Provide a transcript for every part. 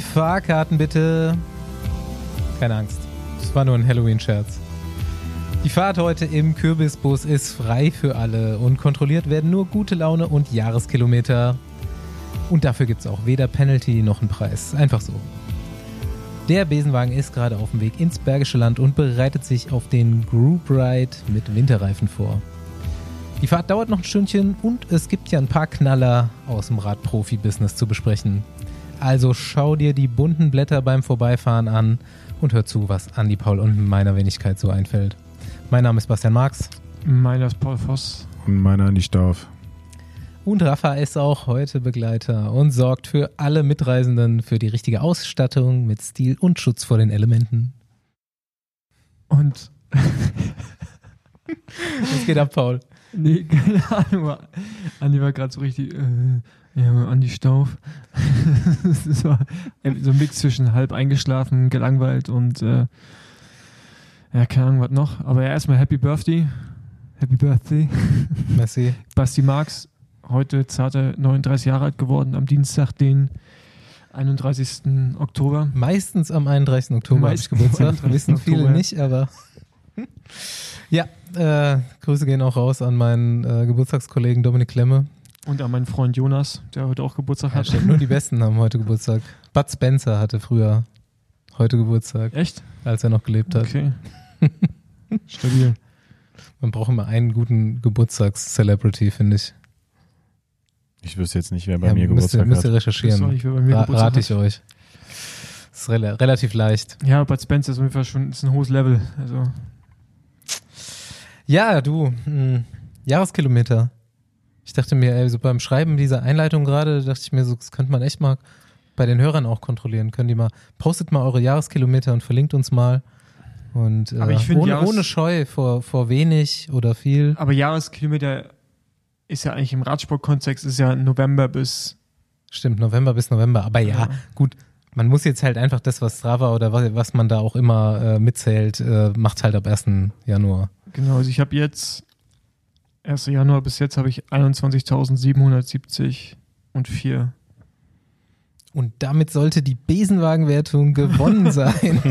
Fahrkarten bitte. Keine Angst. Das war nur ein Halloween-Scherz. Die Fahrt heute im Kürbisbus ist frei für alle und kontrolliert werden nur gute Laune und Jahreskilometer. Und dafür gibt es auch weder Penalty noch einen Preis. Einfach so. Der Besenwagen ist gerade auf dem Weg ins Bergische Land und bereitet sich auf den Group Ride mit Winterreifen vor. Die Fahrt dauert noch ein Stündchen und es gibt ja ein paar Knaller aus dem Radprofi-Business zu besprechen. Also schau dir die bunten Blätter beim Vorbeifahren an und hör zu, was Andi Paul und meiner Wenigkeit so einfällt. Mein Name ist Bastian Marx. Meiner ist Paul Voss. Und meiner Andi Stauf. Und Rafa ist auch heute Begleiter und sorgt für alle Mitreisenden für die richtige Ausstattung mit Stil und Schutz vor den Elementen. Und. Was geht ab, Paul? Nee, keine Ahnung. Andi war gerade so richtig. Äh, ja, Andi Stauf. das war so ein Mix zwischen halb eingeschlafen, gelangweilt und. Äh, ja, keine Ahnung, was noch. Aber ja, erstmal Happy Birthday. Happy Birthday. Messi. Basti Marx, heute zarte 39 Jahre alt geworden, am Dienstag, den 31. Oktober. Meistens am 31. Oktober habe ich Geburtstag. Wissen viele Oktober. nicht, aber. ja, äh, Grüße gehen auch raus an meinen äh, Geburtstagskollegen Dominik Klemme. Und an meinen Freund Jonas, der heute auch Geburtstag hat. Ja, nur die Besten haben heute Geburtstag. Bud Spencer hatte früher heute Geburtstag. Echt? Als er noch gelebt hat. Okay. Stabil. Man braucht immer einen guten Geburtstags-Celebrity, finde ich. Ich wüsste jetzt nicht, wer bei ja, mir müsst Geburtstag ihr, müsst ihr recherchieren. Nicht, wer bei mir Ra rate ich hat. euch. Das ist re relativ leicht. Ja, Bud Spencer ist auf jeden Fall schon ist ein hohes Level. Also. Ja, du, mh, hm, Jahreskilometer. Ich dachte mir, ey, so beim Schreiben dieser Einleitung gerade, dachte ich mir, so, das könnte man echt mal bei den Hörern auch kontrollieren. Können die mal, postet mal eure Jahreskilometer und verlinkt uns mal. Und äh, find, ohne, ohne Scheu vor, vor wenig oder viel. Aber Jahreskilometer ist ja eigentlich im Radsportkontext ist ja November bis. Stimmt, November bis November. Aber ja, ja. gut, man muss jetzt halt einfach das, was Strava oder was, was man da auch immer äh, mitzählt, äh, macht halt ab 1. Januar. Genau, also ich habe jetzt 1. Januar bis jetzt habe ich 21.770 und 4 und damit sollte die Besenwagenwertung gewonnen sein.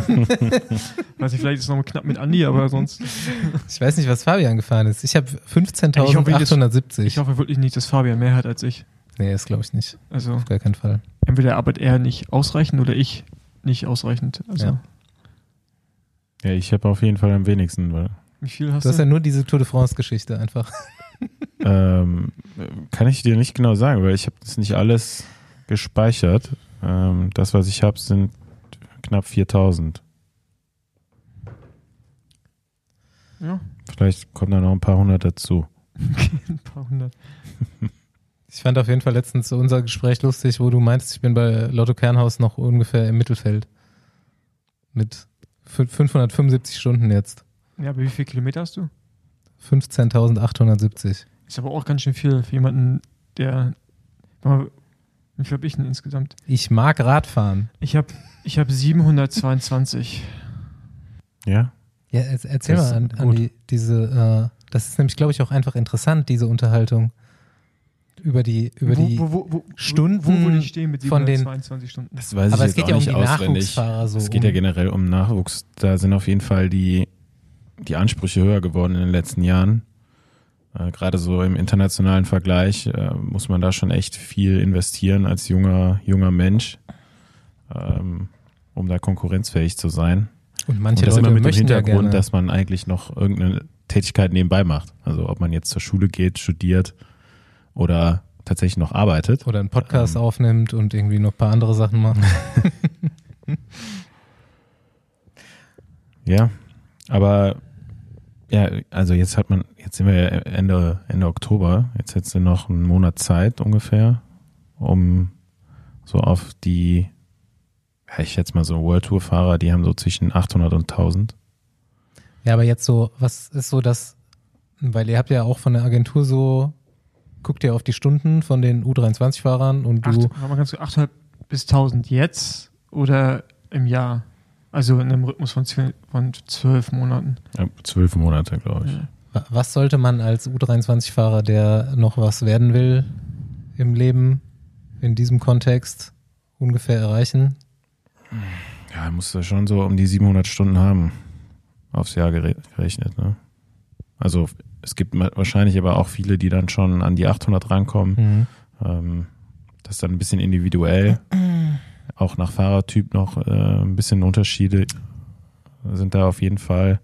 weiß ich, vielleicht ist es nochmal knapp mit Andi, aber sonst. Ich weiß nicht, was Fabian gefahren ist. Ich habe 15.870. Ich hoffe wirklich nicht, dass Fabian mehr hat als ich. Nee, das glaube ich nicht. Also. Auf gar keinen Fall. Entweder arbeitet er nicht ausreichend oder ich nicht ausreichend. Also. Ja. ja ich habe auf jeden Fall am wenigsten, weil. Wie viel hast du? Du hast ja nur diese Tour de France-Geschichte einfach. ähm, kann ich dir nicht genau sagen, weil ich habe das nicht alles gespeichert. Ähm, das, was ich habe, sind knapp 4000. Ja. Vielleicht kommen da noch ein paar hundert dazu. ein paar hundert. Ich fand auf jeden Fall letztens unser Gespräch lustig, wo du meintest, ich bin bei Lotto Kernhaus noch ungefähr im Mittelfeld. Mit 575 Stunden jetzt. Ja, aber wie viele Kilometer hast du? 15.870. Ist aber auch ganz schön viel für jemanden, der wie viel habe ich denn insgesamt? Ich mag Radfahren. Ich habe ich hab 722. Ja? Ja, erzähl das mal an, an die, diese, äh, das ist nämlich, glaube ich, auch einfach interessant, diese Unterhaltung über die über wo, die wo, wo, Stunden wo, wo ich stehen mit von den Stunden. Das weiß Aber es geht ja um die auswendig. Nachwuchsfahrer so. Es geht ja generell um Nachwuchs. Da sind auf jeden Fall die die Ansprüche höher geworden in den letzten Jahren. Äh, Gerade so im internationalen Vergleich äh, muss man da schon echt viel investieren als junger, junger Mensch, ähm, um da konkurrenzfähig zu sein. Und manche Und das Leute immer mit dem Hintergrund, ja dass man eigentlich noch irgendeine Tätigkeit nebenbei macht. Also ob man jetzt zur Schule geht, studiert oder tatsächlich noch arbeitet. Oder einen Podcast ähm, aufnimmt und irgendwie noch ein paar andere Sachen macht. ja, aber ja, also jetzt hat man, jetzt sind wir Ende, Ende Oktober, jetzt hättest du noch einen Monat Zeit ungefähr, um so auf die, ja, ich schätze mal so World Tour Fahrer, die haben so zwischen 800 und 1000. Ja, aber jetzt so, was ist so das, weil ihr habt ja auch von der Agentur so, guckt ihr auf die Stunden von den U23-Fahrern und du. Acht, haben wir ganz 800 bis 1000 jetzt oder im Jahr? Also in einem Rhythmus von, von zwölf Monaten. Ja, zwölf Monate, glaube ich. Ja. Was sollte man als U23-Fahrer, der noch was werden will im Leben, in diesem Kontext ungefähr erreichen? Ja, er musste schon so um die 700 Stunden haben. Aufs Jahr gere- gerechnet, ne? Also, es gibt wahrscheinlich aber auch viele, die dann schon an die 800 rankommen. Mhm. Ähm, das ist dann ein bisschen individuell. Auch nach Fahrertyp noch äh, ein bisschen Unterschiede sind da auf jeden Fall.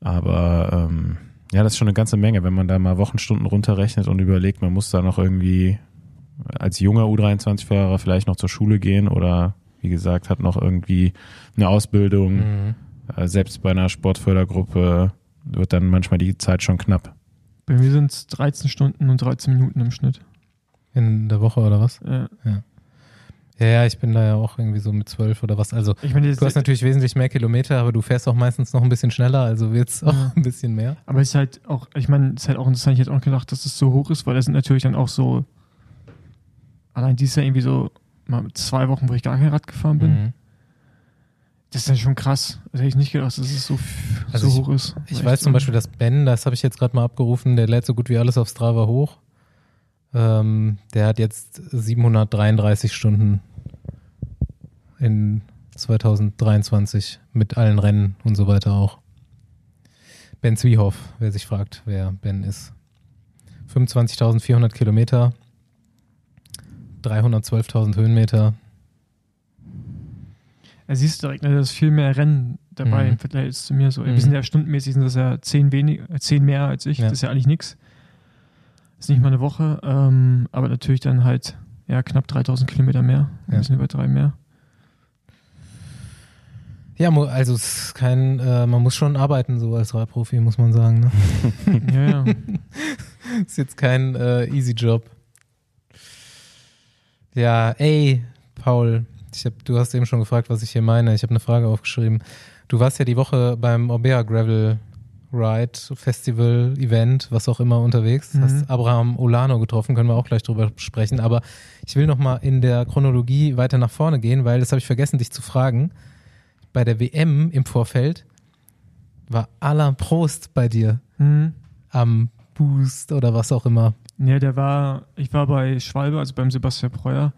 Aber ähm, ja, das ist schon eine ganze Menge, wenn man da mal Wochenstunden runterrechnet und überlegt, man muss da noch irgendwie als junger U23-Fahrer vielleicht noch zur Schule gehen oder wie gesagt, hat noch irgendwie eine Ausbildung. Mhm. Äh, selbst bei einer Sportfördergruppe wird dann manchmal die Zeit schon knapp. Bei mir sind es 13 Stunden und 13 Minuten im Schnitt. In der Woche oder was? Äh, Ja, ja, ich bin da ja auch irgendwie so mit zwölf oder was. Also ich meine, du hast natürlich wesentlich mehr Kilometer, aber du fährst auch meistens noch ein bisschen schneller, also wird's auch Ja. ein bisschen mehr. aber es ist halt auch, ich meine, es ist halt auch interessant, ich hätte auch gedacht, dass es so hoch ist, weil das sind natürlich dann auch so, allein dieses Jahr irgendwie so mal zwei Wochen, wo ich gar kein Rad gefahren bin. Mhm. Das ist dann schon krass. Das hätte ich nicht gedacht, dass es so, Also so hoch ist. Ich Echt weiß zum Beispiel, dass Ben, das habe ich jetzt gerade mal abgerufen, der lädt so gut wie alles auf Strava hoch. Ähm, der hat jetzt 733 Stunden in 2023 mit allen Rennen und so weiter auch. Ben Zwiehoff, wer sich fragt, wer Ben ist. 25.400 Kilometer, 312.000 Höhenmeter. Er siehst direkt, ne, da ist viel mehr Rennen dabei Mhm. im Vergleich zu mir. So. Mhm. Wir sind ja stundenmäßig, sind das ja zehn, wenig, äh, zehn mehr als ich. Ja. Das ist ja eigentlich nichts. Ist nicht mal eine Woche, ähm, aber natürlich dann halt ja, knapp 3000 Kilometer mehr. Ein Ja. bisschen über drei mehr. Ja, also es ist kein, äh, man muss schon arbeiten so als Radprofi, muss man sagen. Ne? ja, ja. ist jetzt kein äh, easy Job. Ja, ey, Paul, ich hab, du hast eben schon gefragt, was ich hier meine. Ich habe eine Frage aufgeschrieben. Du warst ja die Woche beim Orbea Gravel Ride Festival Event, was auch immer unterwegs. Mhm. Hast Abraham Olano getroffen, können wir auch gleich drüber sprechen. Aber ich will noch mal in der Chronologie weiter nach vorne gehen, weil das habe ich vergessen, dich zu fragen. Bei der WM im Vorfeld war Alain Prost bei dir Mhm. am Boost oder was auch immer. Ja, der war, ich war bei Schwalbe, also beim Sebastian Breuer,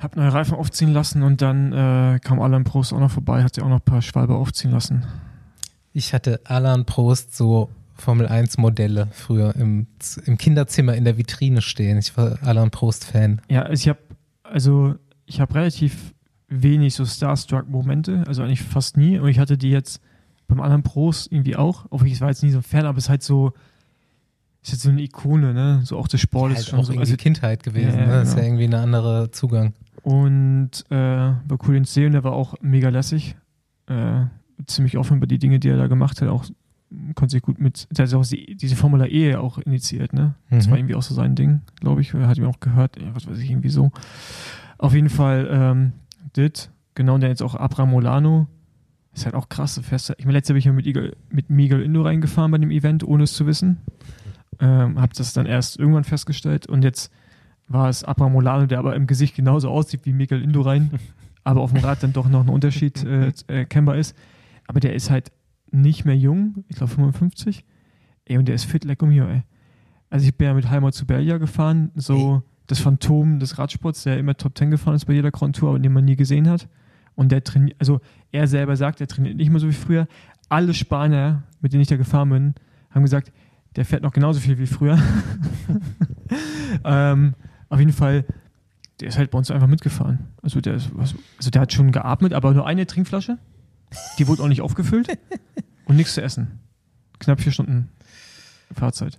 hab neue Reifen aufziehen lassen und dann äh, kam Alain Prost auch noch vorbei, hat sich auch noch ein paar Schwalbe aufziehen lassen. Ich hatte Alain Prost so Formel 1 Modelle früher im, im Kinderzimmer in der Vitrine stehen. Ich war Alain Prost Fan. Ja, also ich habe also ich habe relativ wenig so Starstruck-Momente, also eigentlich fast nie. Und ich hatte die jetzt beim Alain Prost irgendwie auch. Obwohl ich war jetzt nie so ein Fan, aber es ist halt so, ist jetzt so eine Ikone, ne? So auch des Sportes halt schon auch so. irgendwie Also, Kindheit gewesen. Ja, ja, ne? Das ist ja genau. irgendwie ein anderer Zugang. und äh, war cool den sehen, der war auch mega lässig. Äh, ziemlich offen über die Dinge, die er da gemacht hat. Auch konnte sich gut mit, der hat auch die, diese Formula E auch initiiert, ne? Das Mhm. war irgendwie auch so sein Ding, glaube ich. Er hat ihm auch gehört, ja, was weiß ich, irgendwie so. Auf jeden Fall, ähm, dit, genau, und der jetzt auch Abraham Molano. Ist halt auch krass. fährst, ich meine, letztes Jahr bin ich ja mit, Eagle, mit Miguel Indo reingefahren bei dem Event, ohne es zu wissen. Ähm, hab das dann erst irgendwann festgestellt und jetzt war es Abraham Molano, der aber im Gesicht genauso aussieht wie Miguel Indo rein, aber auf dem Rad dann doch noch ein Unterschied äh, erkennbar ist. Aber der ist halt nicht mehr jung, ich glaube 55. Ey, und der ist fit, leck um hier, ey. Also ich bin ja mit Heimat zu Berlia gefahren, so das Phantom des Radsports, der immer Top 10 gefahren ist bei jeder Grand Tour, aber den man nie gesehen hat. Und der trainiert, also er selber sagt, er trainiert nicht mehr so wie früher. Alle Spanier, mit denen ich da gefahren bin, haben gesagt, der fährt noch genauso viel wie früher. ähm, auf jeden Fall, der ist halt bei uns einfach mitgefahren. Also der, ist, also der hat schon geatmet, aber nur eine Trinkflasche. Die wurde auch nicht aufgefüllt. Und nichts zu essen. Knapp vier Stunden Fahrzeit.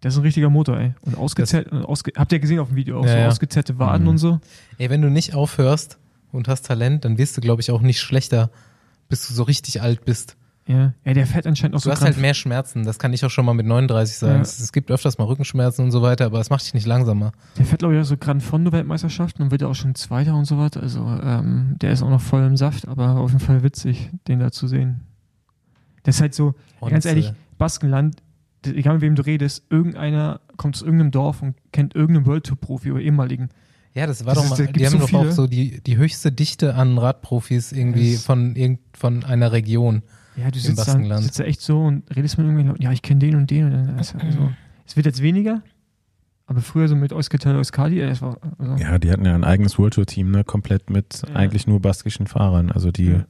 Das ist ein richtiger Motor, ey. Und ausgezerrt, und ausge habt ihr gesehen auf dem Video auch Ja, so ja. ausgezerrte Waden Mhm. und so? Ey, wenn du nicht aufhörst und hast Talent, dann wirst du, glaube ich, auch nicht schlechter, bis du so richtig alt bist. Ja. Ja, der fährt anscheinend auch Du so hast Gran- halt mehr Schmerzen. Das kann ich auch schon mal mit 39 sagen. Ja. Es, es gibt öfters mal Rückenschmerzen und so weiter, aber es macht dich nicht langsamer. Der fährt, glaube ich, auch so Gran Fondo Weltmeisterschaften und wird ja auch schon Zweiter und so weiter. Also, ähm, der ist auch noch voll im Saft, aber auf jeden Fall witzig, den da zu sehen. Das ist halt so, Und, ganz ehrlich, Baskenland, egal mit wem du redest, irgendeiner kommt aus irgendeinem Dorf und kennt irgendeinen World Tour Profi oder ehemaligen. Ja, das war Das doch ist- mal, da die haben so doch auch viele. so die, die höchste Dichte an Radprofis irgendwie Das- von, irgend, von einer Region. Ja, du Im sitzt da, Baskenland. sitzt da echt so und redest mit irgendwelchen Leuten, ja, ich kenne den und den. Und dann, also, also, es wird jetzt weniger, Aber früher so mit Eusketel Euskadi, das war, also, Ja, die hatten ja ein eigenes World Tour Team, ne, komplett mit Ja. eigentlich nur baskischen Fahrern. Also die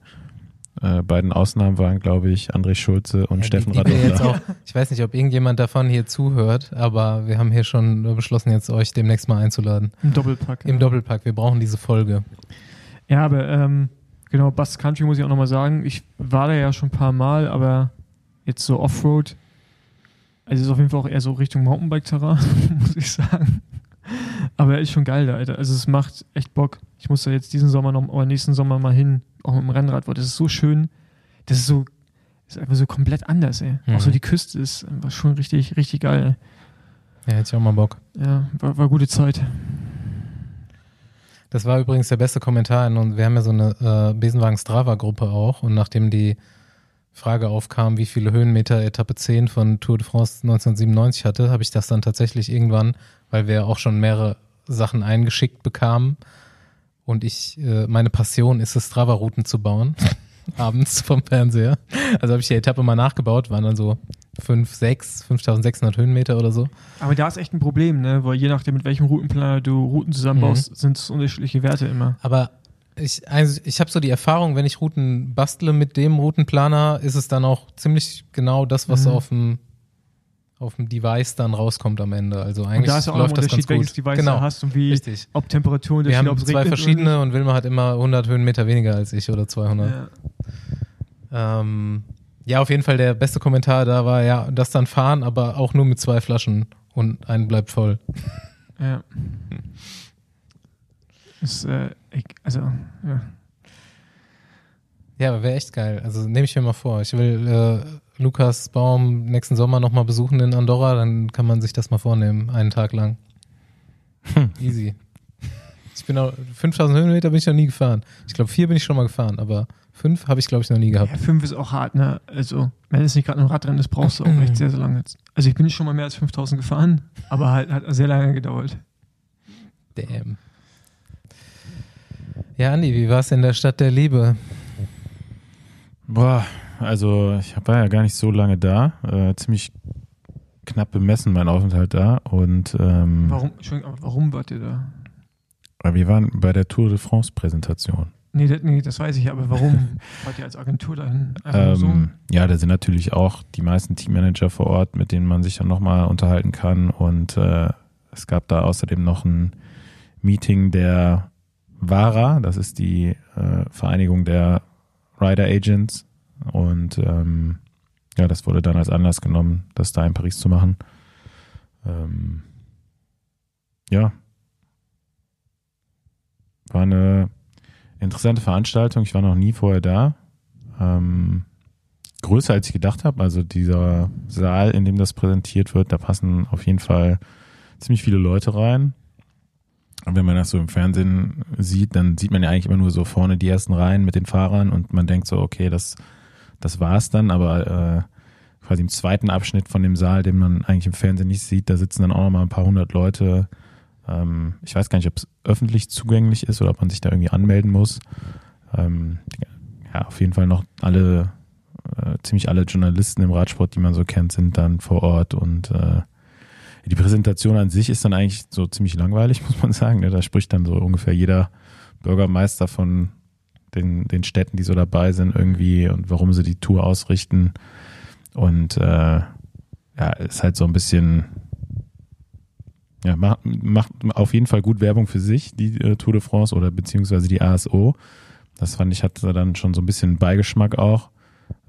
äh, beiden Ausnahmen waren, glaube ich, André Schulze und Ja, Steffen auch, Ich weiß nicht, ob irgendjemand davon hier zuhört, aber wir haben hier schon beschlossen, jetzt euch demnächst mal einzuladen. im Doppelpack. Im ja. Doppelpack. Wir brauchen diese Folge. Ja, aber ähm, genau, Basque Country muss ich auch nochmal sagen. Ich war da ja schon ein paar Mal, aber jetzt so Offroad, also ist auf jeden Fall auch eher so Richtung Mountainbike-Terrain, muss ich sagen. Aber ist schon geil da, Alter. Also es macht echt Bock. Ich muss da jetzt diesen Sommer noch, oder nächsten Sommer mal hin, auch mit dem Rennrad, weil das ist so schön. Das ist so, ist einfach so komplett anders, ey. Mhm. Auch so die Küste ist einfach schon richtig, richtig geil. Ja, hätte ich auch mal Bock. Ja, war, war gute Zeit. Das war übrigens der beste Kommentar in uns. Wir haben ja so eine äh, Besenwagen Strava-Gruppe auch und nachdem die Frage aufkam, wie viele Höhenmeter Etappe 10 von Tour de France 1997 hatte, habe ich das dann tatsächlich irgendwann, weil wir auch schon mehrere Sachen eingeschickt bekamen und ich, äh, meine Passion ist es, Strava-Routen zu bauen, abends vom Fernseher. Also habe ich die Etappe mal nachgebaut, waren dann so 5, 6, 5600 Höhenmeter oder so. Aber da ist echt ein Problem, ne? Weil je nachdem, mit welchem Routenplaner du Routen zusammenbaust, Mhm. sind es unterschiedliche Werte immer. Aber ich, also ich habe so die Erfahrung, wenn ich Routen bastle mit dem Routenplaner, ist es dann auch ziemlich genau das, was Mhm. auf dem auf dem Device dann rauskommt am Ende. Also Und eigentlich da ist ja auch ein läuft das ganz Unterschied, welches gut. Device genau, du hast und wie, richtig. ob Temperatur Wir haben ob es zwei verschiedene und Wilma hat immer 100 Höhenmeter weniger als ich oder 200. nicht. Ja. Ähm, ja, auf jeden Fall der beste Kommentar da war, ja, das dann fahren, aber auch nur mit zwei Flaschen und ein bleibt voll. ja. Ist, äh, also, ja. Ja, wäre echt geil. Also nehme ich mir mal vor. Ich will äh, Lukas Baum nächsten Sommer nochmal besuchen in Andorra, dann kann man sich das mal vornehmen, einen Tag lang. Easy. Ich bin auch, 5000 Höhenmeter bin ich noch nie gefahren. Ich glaube, vier bin ich schon mal gefahren, aber fünf habe ich, glaube ich, noch nie gehabt. ja, fünf ist auch hart, ne? Also, wenn es nicht gerade ein Radrennen ist, brauchst du auch echt sehr, sehr lange. jetzt. Also, ich bin schon mal mehr als 5000 gefahren, aber halt hat sehr lange gedauert. Damn. Ja, Andi, wie war es in der Stadt der Liebe? Boah, also ich war ja gar nicht so lange da. Äh, ziemlich knapp bemessen mein Aufenthalt da. Und ähm, Warum, warum wart ihr da? wir waren bei der Tour de France Präsentation. Nee, das, nee, das weiß ich, aber warum wart ihr als Agentur dahin? Nur so? Ähm, ja, da sind natürlich auch die meisten Teammanager vor Ort, mit denen man sich dann nochmal unterhalten kann. Und äh, es gab da außerdem noch ein Meeting der VARA, das ist die äh, Vereinigung der Rider Agents. Und ähm, ja, das wurde dann als Anlass genommen, das da in Paris zu machen. Ähm, ja. War eine interessante Veranstaltung. Ich war noch nie vorher da. Ähm, größer als ich gedacht habe. Also dieser Saal, in dem das präsentiert wird, da passen auf jeden Fall ziemlich viele Leute rein. Wenn man das so im Fernsehen sieht, dann sieht man ja eigentlich immer nur so vorne die ersten Reihen mit den Fahrern und man denkt so, okay, das, das war's dann, aber äh, quasi im zweiten Abschnitt von dem Saal, den man eigentlich im Fernsehen nicht sieht, da sitzen dann auch noch mal ein paar hundert Leute. Ähm, ich weiß gar nicht, ob es öffentlich zugänglich ist oder ob man sich da irgendwie anmelden muss. Ähm, ja, auf jeden Fall noch alle, äh, ziemlich alle Journalisten im Radsport, die man so kennt, sind dann vor Ort und äh, die Präsentation an sich ist dann eigentlich so ziemlich langweilig, muss man sagen. ne? Da spricht dann so ungefähr jeder Bürgermeister von den, den Städten, die so dabei sind, irgendwie und warum sie die Tour ausrichten. Und äh, ja, ist halt so ein bisschen, ja, macht, macht auf jeden Fall gut Werbung für sich, die äh, Tour de France oder beziehungsweise die ASO. Das fand ich, hatte dann schon so ein bisschen Beigeschmack auch.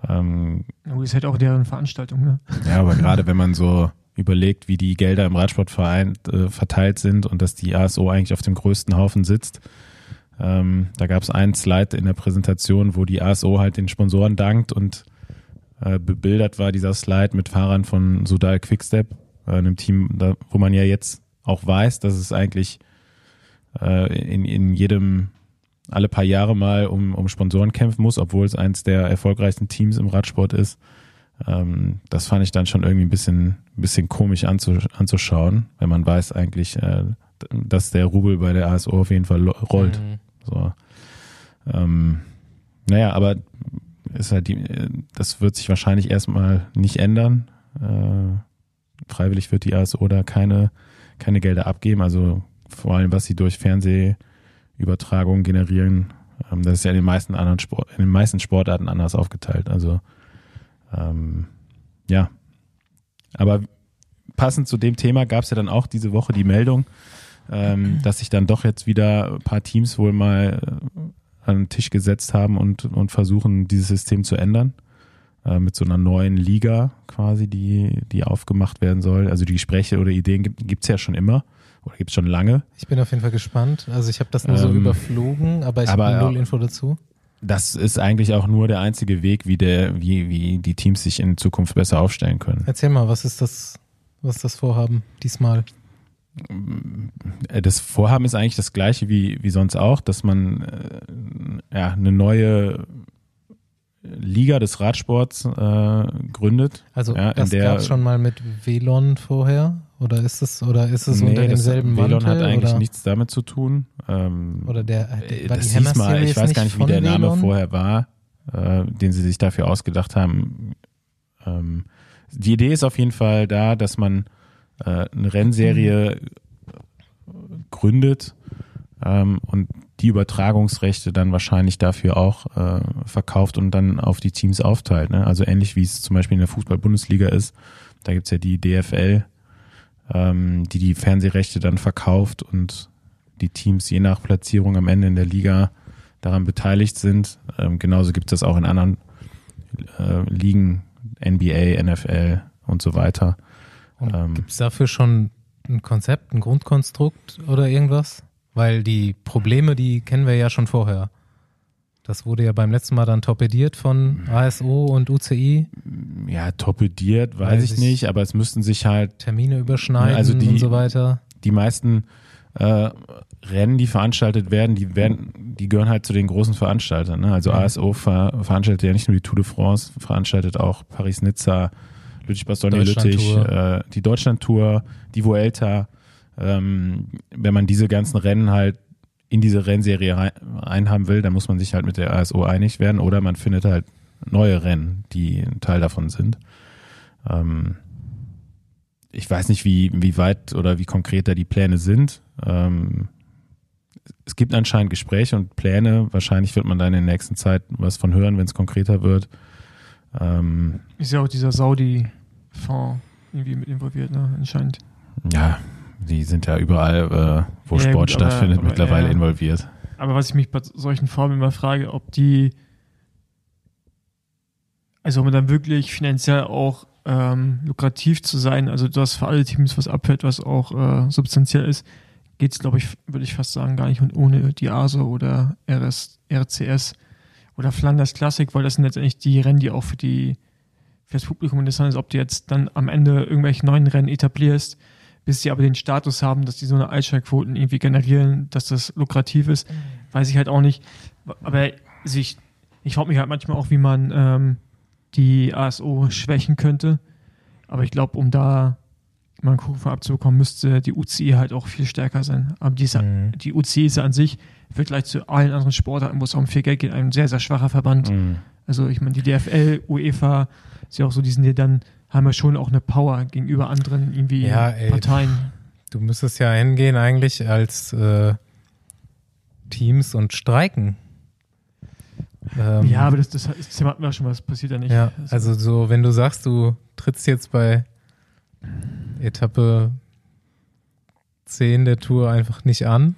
Ähm, ist halt auch deren Veranstaltung, ne? ja, aber gerade wenn man so überlegt, wie die Gelder im Radsportverein äh, verteilt sind und dass die ASO eigentlich auf dem größten Haufen sitzt. Ähm, da gab es einen Slide in der Präsentation, wo die ASO halt den Sponsoren dankt und äh, bebildert war dieser Slide mit Fahrern von Sudal Quickstep, äh, einem Team, da, wo man ja jetzt auch weiß, dass es eigentlich äh, in, in jedem alle paar Jahre mal um, um Sponsoren kämpfen muss, obwohl es eins der erfolgreichsten Teams im Radsport ist. Ähm, das fand ich dann schon irgendwie ein bisschen, bisschen komisch anzu, anzuschauen, wenn man weiß eigentlich, äh, dass der Rubel bei der ASO auf jeden Fall rollt. Mhm. So. Ähm, naja, aber ist halt die, äh, das wird sich wahrscheinlich erstmal nicht ändern. Äh, freiwillig wird die ASO da keine, keine Gelder abgeben. Also vor allem, was sie durch Fernsehübertragungen generieren, ähm, das ist ja in den meisten anderen Sport, in den meisten Sportarten anders aufgeteilt. Also ähm, ja. Aber passend zu dem Thema gab es ja dann auch diese Woche die Meldung, ähm, dass sich dann doch jetzt wieder ein paar Teams wohl mal äh, an den Tisch gesetzt haben und, und versuchen, dieses System zu ändern. Äh, mit so einer neuen Liga quasi, die, die aufgemacht werden soll. Also die Gespräche oder Ideen gibt es ja schon immer oder gibt es schon lange. Ich bin auf jeden Fall gespannt. Also ich habe das nur so Ähm, überflogen, aber ich habe null. Info dazu. Das ist eigentlich auch nur der einzige Weg, wie der, wie, wie die Teams sich in Zukunft besser aufstellen können. Erzähl mal, was ist das, was ist das Vorhaben diesmal? Äh, Das Vorhaben ist eigentlich das gleiche wie, wie sonst auch, dass man äh, ja, eine neue Liga des Radsports äh, gründet. Also Ja, das gab es schon mal mit Velon vorher oder ist es oder ist es Nee, unter demselben Velon Mantel hat eigentlich oder, nichts damit zu tun. Ähm, oder der, äh, der war das hieß mal, ich weiß gar nicht, wie der Name Velon? vorher war, äh, den sie sich dafür ausgedacht haben. Ähm, die Idee ist auf jeden Fall da, dass man äh, eine Rennserie gründet ähm, und die Übertragungsrechte dann wahrscheinlich dafür auch äh, verkauft und dann auf die Teams aufteilt. Ne? Also ähnlich wie es zum Beispiel in der Fußball-Bundesliga ist. Da gibt's ja die DFL, ähm, die die Fernsehrechte dann verkauft und die Teams je nach Platzierung am Ende in der Liga daran beteiligt sind. Ähm, genauso gibt es das auch in anderen äh, Ligen, NBA, NFL und so weiter. Ähm, gibt es dafür schon ein Konzept, ein Grundkonstrukt oder irgendwas? Weil die Probleme, die kennen wir ja schon vorher. Das wurde ja beim letzten Mal dann torpediert von ASO und UCI. Ja, torpediert, weiß, Weiß ich ich- nicht, aber es müssten sich halt Termine überschneiden Also die- und so weiter. die meisten äh, Rennen, die veranstaltet werden, die werden, die gehören halt zu den großen Veranstaltern. Ne? Also Mhm. ASO ver veranstaltet ja nicht nur die Tour de France, veranstaltet auch Paris-Nizza, Lüttich-Bastogne-Lüttich, äh, die Deutschland-Tour, die Vuelta. Ähm, wenn man diese ganzen Rennen halt in diese Rennserie rein, reinhaben will, dann muss man sich halt mit der ASO einig werden oder man findet halt neue Rennen, die ein Teil davon sind. Ähm, ich weiß nicht, wie, wie weit oder wie konkret da die Pläne sind. Ähm, es gibt anscheinend Gespräche und Pläne. Wahrscheinlich wird man da in der nächsten Zeit was von hören, wenn es konkreter wird. Ähm, Ist ja auch dieser Saudi-Fonds irgendwie mit involviert, ne? Anscheinend. ja, die sind ja überall, äh, wo Ja, Sport gut, stattfindet, aber mittlerweile eher- involviert. Aber was ich mich bei solchen Formen immer frage, ob die, also um dann wirklich finanziell auch ähm, lukrativ zu sein, also dass für alle Teams was abfällt, was auch äh, substanziell ist, geht es, glaube ich, würde ich fast sagen, gar nicht und ohne die ASO oder RS, RCS oder Flanders Classic, weil das sind letztendlich die Rennen, die auch für die für das Publikum interessant ist, ob du jetzt dann am Ende irgendwelche neuen Rennen etablierst, bis sie aber den Status haben, dass die so eine Einschaltquoten irgendwie generieren, dass das lukrativ ist, weiß ich halt auch nicht. Aber also ich, frage mich halt manchmal auch, wie man ähm, die ASO schwächen könnte. Aber ich glaube, um da mal einen Kuchen abzubekommen, müsste die UCI halt auch viel stärker sein. Aber die, Mhm. die UCI ist ja an sich im Vergleich zu allen anderen Sportarten, wo es um viel Geld geht, ein sehr, sehr schwacher Verband. Mhm. Also ich meine, die DFL, UEFA, ist ja auch so, die sind ja dann, haben ja schon auch eine Power gegenüber anderen irgendwie Ja, ey. Parteien. Du müsstest ja hingehen eigentlich als äh, Teams und streiken. Ähm, Ja, aber das, das, das Thema hatten wir schon, was passiert ja nicht. Ja, also so, wenn du sagst, du trittst jetzt bei Etappe 10 der Tour einfach nicht an.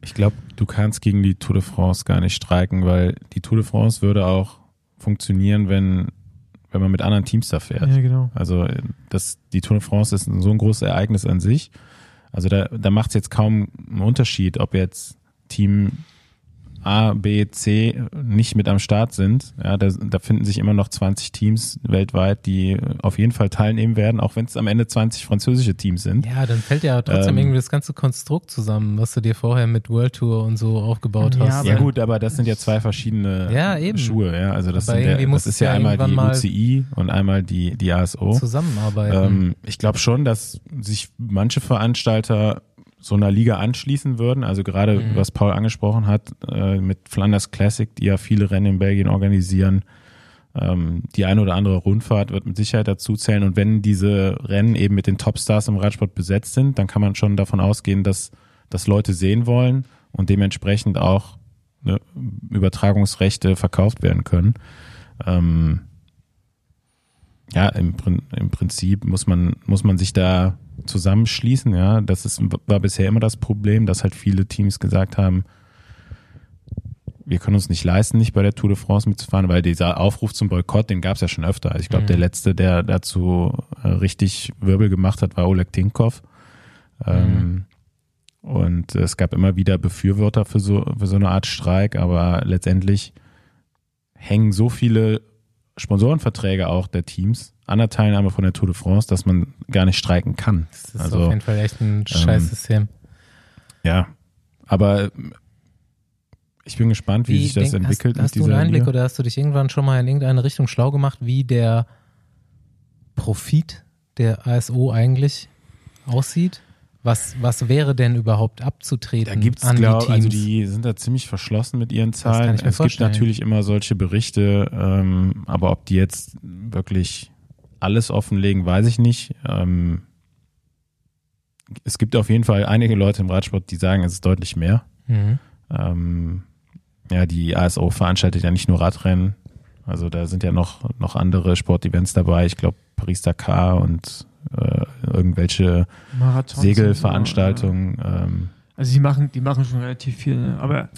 Ich glaube, du kannst gegen die Tour de France gar nicht streiken, weil die Tour de France würde auch funktionieren, wenn, wenn man mit anderen Teams da fährt. ja, genau. Also das, die Tour de France ist so ein großes Ereignis an sich. Also da, da macht es jetzt kaum einen Unterschied, ob jetzt Team A, B, C nicht mit am Start sind. Ja, da, da finden sich immer noch 20 Teams weltweit, die auf jeden Fall teilnehmen werden, auch wenn es am Ende 20 französische Teams sind. Ja, dann fällt ja trotzdem Ähm. irgendwie das ganze Konstrukt zusammen, was du dir vorher mit World Tour und so aufgebaut Ja, hast. aber- Ja gut, aber das sind ja zwei verschiedene Ja, eben. Schuhe. Ja, also das, sind muss das ist ja ja einmal die UCI und einmal die, die ASO. Zusammenarbeiten. Ähm, ich glaube schon, dass sich manche Veranstalter so einer Liga anschließen würden. Also gerade, Mhm. was Paul angesprochen hat, äh, mit Flanders Classic, die ja viele Rennen in Belgien organisieren. Ähm, die eine oder andere Rundfahrt wird mit Sicherheit dazu zählen. Und wenn diese Rennen eben mit den Topstars im Radsport besetzt sind, dann kann man schon davon ausgehen, dass, dass Leute sehen wollen und dementsprechend auch ne, Übertragungsrechte verkauft werden können. Ähm, ja, im, im Prinzip muss man, muss man sich da zusammenschließen. Ja, das ist, war bisher immer das Problem, dass halt viele Teams gesagt haben, wir können uns nicht leisten, nicht bei der Tour de France mitzufahren, weil dieser Aufruf zum Boykott, den gab es ja schon öfter. Also ich glaube, mhm. der letzte, der dazu äh, richtig Wirbel gemacht hat, war Oleg Tinkov. Ähm, mhm. Und es gab immer wieder Befürworter für so, für so eine Art Streik, aber letztendlich hängen so viele Sponsorenverträge auch der Teams an der Teilnahme von der Tour de France, dass man gar nicht streiken kann. Das ist also, auf jeden Fall echt ein scheiß System. Ähm, ja, aber ich bin gespannt, wie, wie sich das denk, entwickelt. Hast, hast du einen Einblick Liga? oder hast du dich irgendwann schon mal in irgendeine Richtung schlau gemacht, wie der Profit der ASO eigentlich aussieht? Was, was wäre denn überhaupt abzutreten? Da gibt's, an glaub, die also Teams? Also die sind da ziemlich verschlossen mit ihren Zahlen. es vorstellen. gibt natürlich immer solche Berichte, ähm, aber ob die jetzt wirklich alles offenlegen, weiß ich nicht. Ähm, es gibt auf jeden Fall einige Leute im Radsport, die sagen, es ist deutlich mehr. Mhm. Ähm, ja, die ASO veranstaltet ja nicht nur Radrennen. Also da sind ja noch, noch andere Sportevents dabei. Ich glaube Paris-Dakar und äh, irgendwelche Marathons Segelveranstaltungen. Ja. ähm, also die machen, die machen schon relativ viel, ne? aber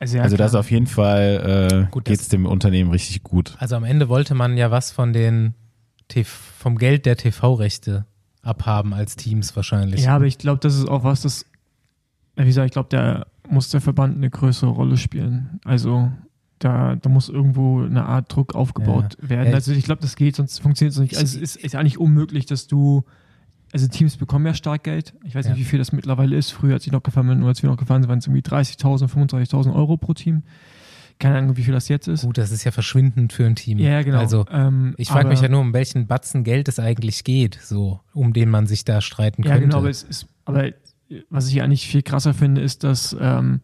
also, ja, also das auf jeden Fall äh, geht es dem Unternehmen richtig gut. Also am Ende wollte man ja was von den vom Geld der TV-Rechte abhaben als Teams wahrscheinlich. Ja, aber ich glaube, das ist auch was, das, wie gesagt, ich glaube, da muss der Verband eine größere Rolle spielen. Also da, da muss irgendwo eine Art Druck aufgebaut ja. werden. Also ich glaube, das geht, sonst funktioniert es nicht. Also es ist, ist eigentlich unmöglich, dass du, also Teams bekommen ja Starkgeld. Ich weiß ja. nicht, wie viel das mittlerweile ist. Früher, als ich noch gefahren bin, oder als wir noch gefahren sind, waren es irgendwie 30.000, 35.000 Euro pro Team. Keine Ahnung, wie viel das jetzt ist. Gut, das ist ja verschwindend für ein Team. Ja, genau. Also ähm, ich frage mich ja nur, um welchen Batzen Geld es eigentlich geht, so, um den man sich da streiten ja, könnte. Ja, genau, aber es ist, aber was ich eigentlich viel krasser finde, ist, dass ähm,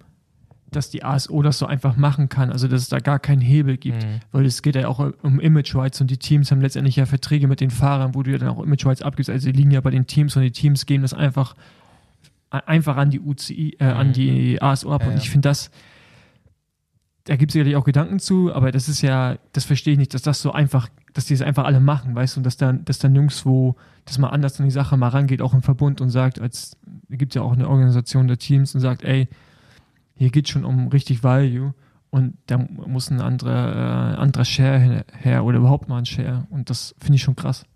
dass die ASO das so einfach machen kann, also dass es da gar keinen Hebel gibt, mhm. weil es geht ja auch um Image Rights und die Teams haben letztendlich ja Verträge mit den Fahrern, wo du ja dann auch Image Rights abgibst, also die liegen ja bei den Teams und die Teams geben das einfach einfach an die UCI, äh, mhm. an die ASO ab ja, und ich finde das da gibt es sicherlich auch Gedanken zu, aber das ist ja, das verstehe ich nicht, dass das so einfach, dass die es einfach alle machen, weißt du, und dass dann, dass dann nirgendwo, dass man anders an die Sache mal rangeht, auch im Verbund und sagt, als gibt ja auch eine Organisation der Teams und sagt, ey, hier geht es schon um richtig Value und da muss ein anderer, äh, anderer Share her oder überhaupt mal ein Share. Und das finde ich schon krass.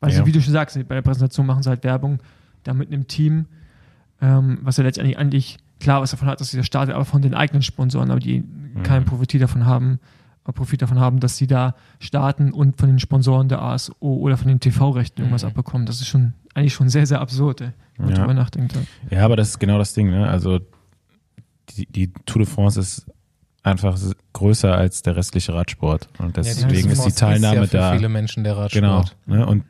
Also, ja. wie du schon sagst, bei der Präsentation machen sie halt Werbung da mit einem Team, ähm, was ja letztendlich eigentlich klar was davon hat, dass sie das startet, aber von den eigenen Sponsoren, aber die mhm. keinen Profit davon haben, äh, Profit davon haben, dass sie da starten und von den Sponsoren der ASO oder von den TV-Rechten irgendwas mhm. abbekommen. Das ist schon eigentlich schon sehr, sehr absurd, ey, wenn man ja. drüber nachdenkt. Ja, aber das ist genau das Ding, ne? Also die, die Tour de France ist einfach größer als der restliche Radsport. Und deswegen ja, ist die Teilnahme ist ja für da. viele Menschen der Radsport. Genau. Ne? Und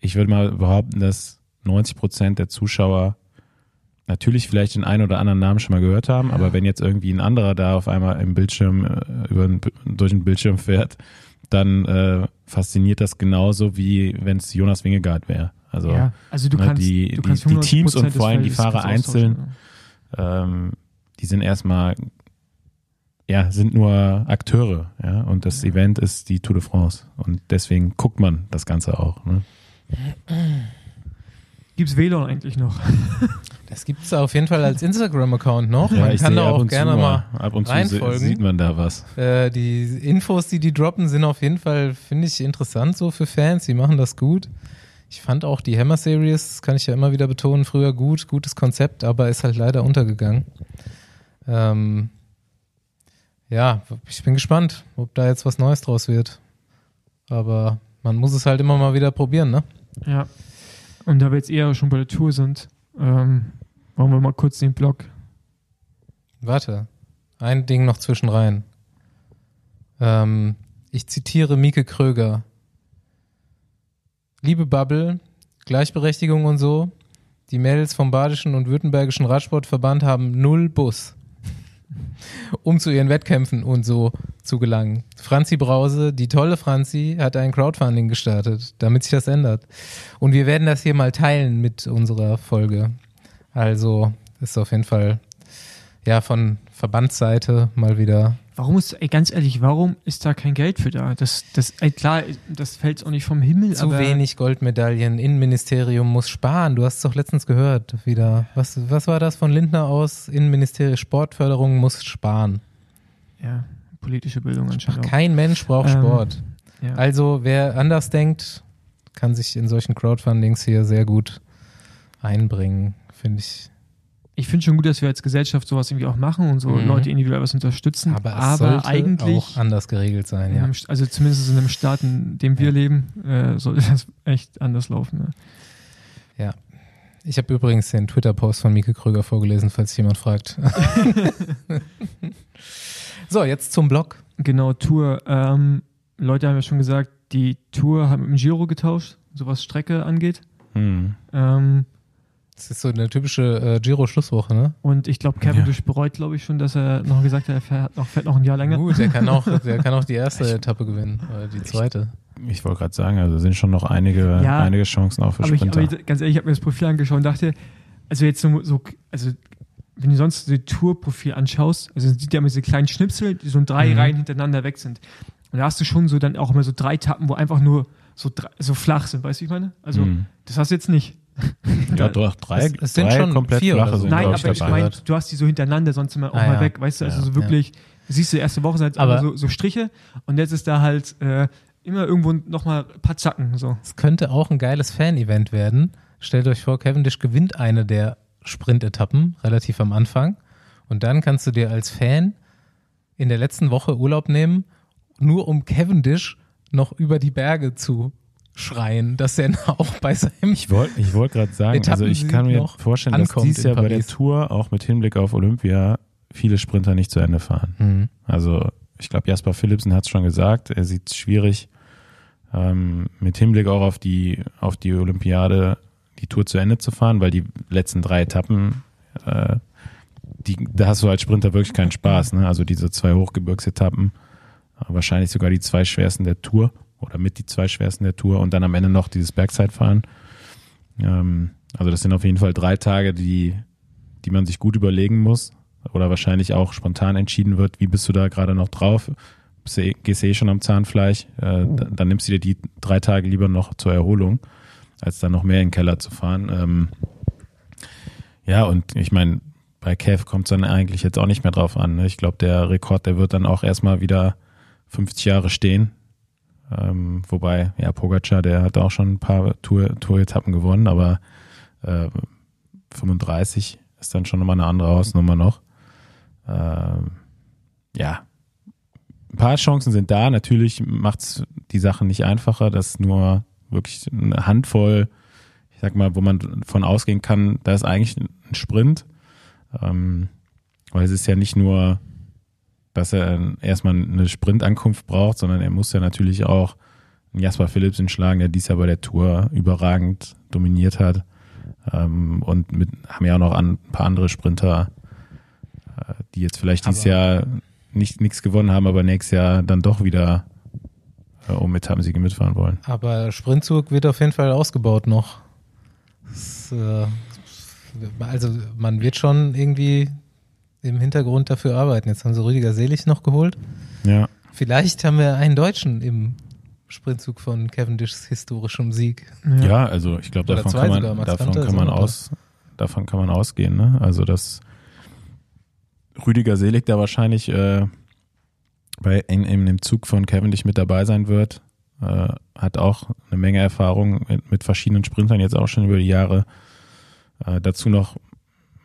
ich würde mal behaupten, dass 90 Prozent der Zuschauer natürlich vielleicht den einen oder anderen Namen schon mal gehört haben, aber wenn jetzt irgendwie ein anderer da auf einmal im Bildschirm äh, über ein, durch den Bildschirm fährt, dann äh, fasziniert das genauso wie wenn es Jonas Wingegaard wäre. Also, ja, also du ne, kannst, die, du kannst die, die Teams und vor allem die Fahrer einzeln, ähm, die sind erstmal, ja, sind nur Akteure, ja, und das Event ist die Tour de France und deswegen guckt man das Ganze auch. Ne? Gibt es WLAN eigentlich noch? Das gibt es auf jeden Fall als Instagram-Account noch. Ja, man kann da auch gerne mal, ab und zu reinfolgen. sieht man da was. Äh, die Infos, die die droppen, sind auf jeden Fall, finde ich, interessant so für Fans. Die machen das gut. Ich fand auch die Hammer Series, kann ich ja immer wieder betonen, früher gut, gutes Konzept, aber ist halt leider untergegangen. Ähm, ja, ich bin gespannt, ob da jetzt was Neues draus wird. Aber man muss es halt immer mal wieder probieren, ne? Ja. Und da wir jetzt eher schon bei der Tour sind, ähm, wollen wir mal kurz den Blog. Warte, ein Ding noch zwischen rein. Ähm, ich zitiere Mieke Kröger. Liebe Bubble, Gleichberechtigung und so. Die Mädels vom Badischen und Württembergischen Radsportverband haben null Bus. Um zu ihren Wettkämpfen und so zu gelangen. Franzi Brause, die tolle Franzi, hat ein Crowdfunding gestartet, damit sich das ändert. Und wir werden das hier mal teilen mit unserer Folge. Also ist auf jeden Fall ja von Verbandsseite mal wieder Warum ist, ey, ganz ehrlich, warum ist da kein Geld für da? Das, das, ey, klar, das fällt auch nicht vom Himmel, zu wenig Goldmedaillen. Innenministerium muss sparen. Du hast es doch letztens gehört wieder. Was, was war das von Lindner aus? Innenministerium Sportförderung muss sparen. ja, politische Bildung anscheinend. Kein Mensch braucht Ähm, Sport. Ja. Also wer anders denkt, kann sich in solchen Crowdfundings hier sehr gut einbringen, finde ich. Ich finde schon gut, dass wir als Gesellschaft sowas irgendwie auch machen und so Mhm. Leute individuell was unterstützen. Aber es aber sollte eigentlich, auch anders geregelt sein, in ja. einem, also zumindest in einem Staat, in dem wir Ja. leben, äh, sollte das echt anders laufen. Ja. Ich habe übrigens den Twitter-Post von Mieke Kröger vorgelesen, falls jemand fragt. so, jetzt zum Blog. Genau, Tour. Ähm, Leute haben ja schon gesagt, die Tour hat mit dem Giro getauscht, so was Strecke angeht. Hm. Ähm, Das ist so eine typische äh, Giro-Schlusswoche, ne? und ich glaube, Kevin Cavendish bereut, glaube ich, schon, dass er noch gesagt hat, er fährt noch, fährt noch ein Jahr länger. Gut, der kann auch, der kann auch die erste Etappe gewinnen, oder die zweite. Ich wollte gerade sagen, also sind schon noch einige, Ja, einige Chancen auch für aber, ich, Sprinter. aber ich, ganz ehrlich, ich habe mir das Profil angeschaut und dachte, also jetzt so, so also wenn du sonst so die Tour-Profil anschaust, also sieht ja immer diese kleinen Schnipsel, die so in drei Mhm. Reihen hintereinander weg sind. Und da hast du schon so dann auch immer so drei Tappen, wo einfach nur so, drei, so flach sind, weißt du, wie ich meine? Also Hm. das hast du jetzt nicht. Ja, doch, drei, Es- es sind drei schon komplett vier oder flache so. sind, Nein, aber ich dabei. meine, du hast die so hintereinander, sonst immer auch Ah, mal ja. weg, weißt du, also Ja, so wirklich, siehst du, erste Woche sind Aber- aber so, so Striche und jetzt ist da halt äh, immer irgendwo nochmal ein paar Zacken, so. Es könnte auch ein geiles Fan-Event werden. Stellt euch vor, Cavendish gewinnt eine der Sprintetappen relativ am Anfang und dann kannst du dir als Fan in der letzten Woche Urlaub nehmen, nur um Cavendish noch über die Berge zu schreien, dass er auch bei seinem Ich wollte ich wollt gerade sagen, also ich kann mir vorstellen, dass in Jahr bei der. Tour auch mit Hinblick auf Olympia viele Sprinter nicht zu Ende fahren. Hm. Also ich glaube, Jasper Philipsen hat es schon gesagt, er sieht es schwierig, ähm, mit Hinblick auch auf die, auf die Olympiade die Tour zu Ende zu fahren, weil die letzten drei Etappen, äh, die, da hast du als Sprinter wirklich keinen Spaß. Ne? Also diese zwei Hochgebirgsetappen, wahrscheinlich sogar die zwei schwersten der Tour oder mit die zwei schwersten der Tour und dann am Ende noch dieses Bergzeitfahren. Ähm, also das sind auf jeden Fall drei Tage, die, die man sich gut überlegen muss oder wahrscheinlich auch spontan entschieden wird, wie bist du da gerade noch drauf? Eh- gehst du eh schon am Zahnfleisch, äh, dann, dann nimmst du dir die drei Tage lieber noch zur Erholung, als dann noch mehr in den Keller zu fahren. Ähm, ja, und ich meine, bei Kev kommt es dann eigentlich jetzt auch nicht mehr drauf an. Ne? Ich glaube, der Rekord, der wird dann auch erstmal wieder 50 Jahre stehen. Ähm, wobei, ja, Pogacar, der hat auch schon ein paar Tour- Tour-Etappen gewonnen, aber äh, 35 ist dann schon nochmal eine andere Hausnummer noch. Ähm, ja, ein paar Chancen sind da. Natürlich macht es die Sachen nicht einfacher, dass nur wirklich eine Handvoll, ich sag mal, wo man von ausgehen kann, da ist eigentlich ein Sprint. Ähm, weil es ist ja nicht nur, dass er erstmal eine Sprintankunft braucht, sondern er muss ja natürlich auch einen Jasper Philipsen schlagen, der dies Jahr bei der Tour überragend dominiert hat. Ähm, und mit, haben ja auch noch ein paar andere Sprinter, äh, die jetzt vielleicht dieses Aber- Jahr nicht nichts gewonnen haben, aber nächstes Jahr dann doch wieder äh, um Etappensiege mitfahren wollen. Aber Sprintzug wird auf jeden Fall ausgebaut noch. Das, äh, also man wird schon irgendwie im Hintergrund dafür arbeiten. Jetzt haben sie Rüdiger Selig noch geholt. Ja, Vielleicht haben wir einen Deutschen im Sprintzug von Cavendishs historischem Sieg. ja, also ich glaube, davon kann man, davon kann man aus, davon kann man ausgehen. Ne? Also dass Rüdiger Selig da wahrscheinlich äh, bei in, in dem Zug von Cavendish mit dabei sein wird. Äh, hat auch eine Menge Erfahrung mit, mit verschiedenen Sprintern jetzt auch schon über die Jahre. Äh, dazu noch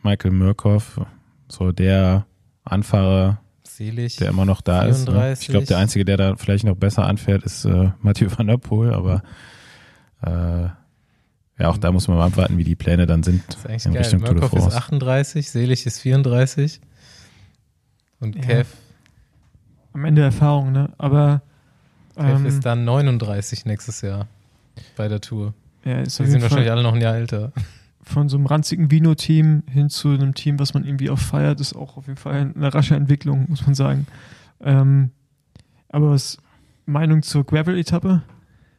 Michael Murkoff, so der Anfahrer, Selig. der immer noch da ist. Ne? 34. Ich glaube, der Einzige, der da vielleicht noch besser anfährt, ist äh, Mathieu van der Poel, aber äh, ja, auch da muss man mal abwarten, wie die Pläne dann sind Das ist eigentlich in geil. Richtung Tour de Murkoff ist France. 38, Selig ist 34. Und Ja. Kev, Am Ende Erfahrung, ne? Aber Kev ähm, ist dann 39 nächstes Jahr bei der Tour. ja, ist Die sind jeden wahrscheinlich Fall alle noch ein Jahr älter. Von so einem ranzigen Vino-Team hin zu einem Team, was man irgendwie auch feiert, ist auch auf jeden Fall eine rasche Entwicklung, muss man sagen. Ähm, aber was Meinung zur Gravel-Etappe?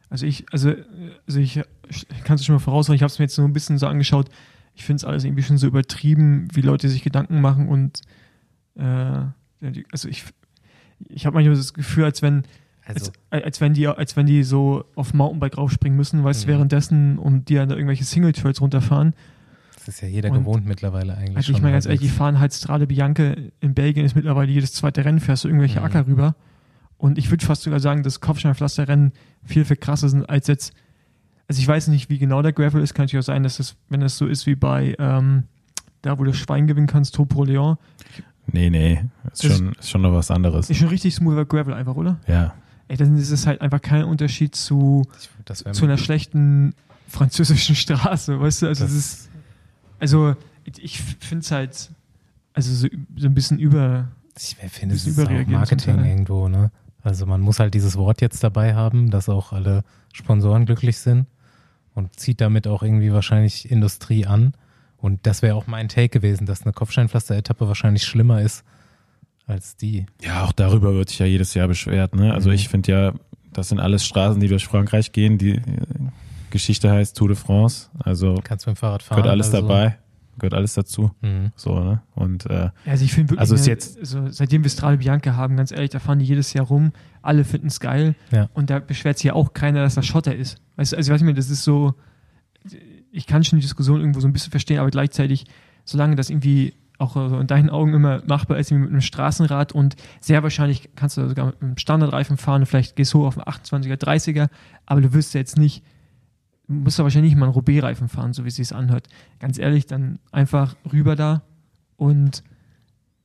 Also ich, also, also ich, kann es schon mal voraussagen, ich habe es mir jetzt nur ein bisschen so angeschaut. Ich finde es alles irgendwie schon so übertrieben, wie Leute sich Gedanken machen und äh, also ich, ich habe manchmal das Gefühl, als wenn Also, als, als wenn die, als wenn die so auf Mountainbike raufspringen müssen, weißt du, Mhm. währenddessen und die dann da irgendwelche Single Trails runterfahren. das ist ja jeder Und- gewohnt mittlerweile eigentlich. Also ich meine ganz ehrlich, die fahren halt Strade Bianca in Belgien ist mittlerweile jedes zweite Rennen, fährst du irgendwelche Mhm. Acker rüber. Und ich würde fast sogar sagen, dass Kopfsteinpflasterrennen viel, viel krasser sind als jetzt. Also ich weiß nicht, wie genau der Gravel ist, kann natürlich auch sein, dass es, wenn es so ist wie bei ähm, da, wo du Schwein gewinnen kannst, Topo Leon, Nee, nee, ist Das- schon, ist schon noch was anderes. ist schon richtig smoother Gravel einfach, oder? Ja, Ey, dann ist es halt einfach kein Unterschied zu zu einer schlechten französischen Straße, weißt du? Also, Das- das ist, also ich finde es halt, also so, so ein bisschen über, Ich finde, es ist auch Marketing irgendwo, ne? Also man muss halt dieses Wort jetzt dabei haben, dass auch alle Sponsoren glücklich sind und zieht damit auch irgendwie wahrscheinlich Industrie an. Und das wäre auch mein Take gewesen, dass eine Kopfsteinpflaster-Etappe wahrscheinlich schlimmer ist als die. Ja, auch darüber wird sich ja jedes Jahr beschwert. Ne? Also Mhm. ich finde ja, das sind alles Straßen, die durch Frankreich gehen. Die äh, Geschichte heißt Tour de France. Also Kannst du mit dem Fahrrad fahren. gehört alles also, dabei, gehört alles dazu. Mhm. So, ne? Und äh, also ich finde wirklich, Also ist ne, jetzt- also seitdem wir Strade Bianca haben, ganz ehrlich, da fahren die jedes Jahr rum, alle finden es geil Ja. und da beschwert sich ja auch keiner, dass das Schotter ist. Weißt also weiß ich mir, das ist so, ich kann schon die Diskussion irgendwo so ein bisschen verstehen, aber gleichzeitig, solange das irgendwie auch so in deinen Augen immer machbar ist, wie mit einem Straßenrad und sehr wahrscheinlich kannst du sogar mit einem Standardreifen fahren, vielleicht gehst du hoch auf einen 28er, 30er, aber du wirst ja jetzt nicht, du musst ja wahrscheinlich nicht mal einen Roubaix-Reifen fahren, so wie es sich anhört. Ganz ehrlich, dann einfach rüber da und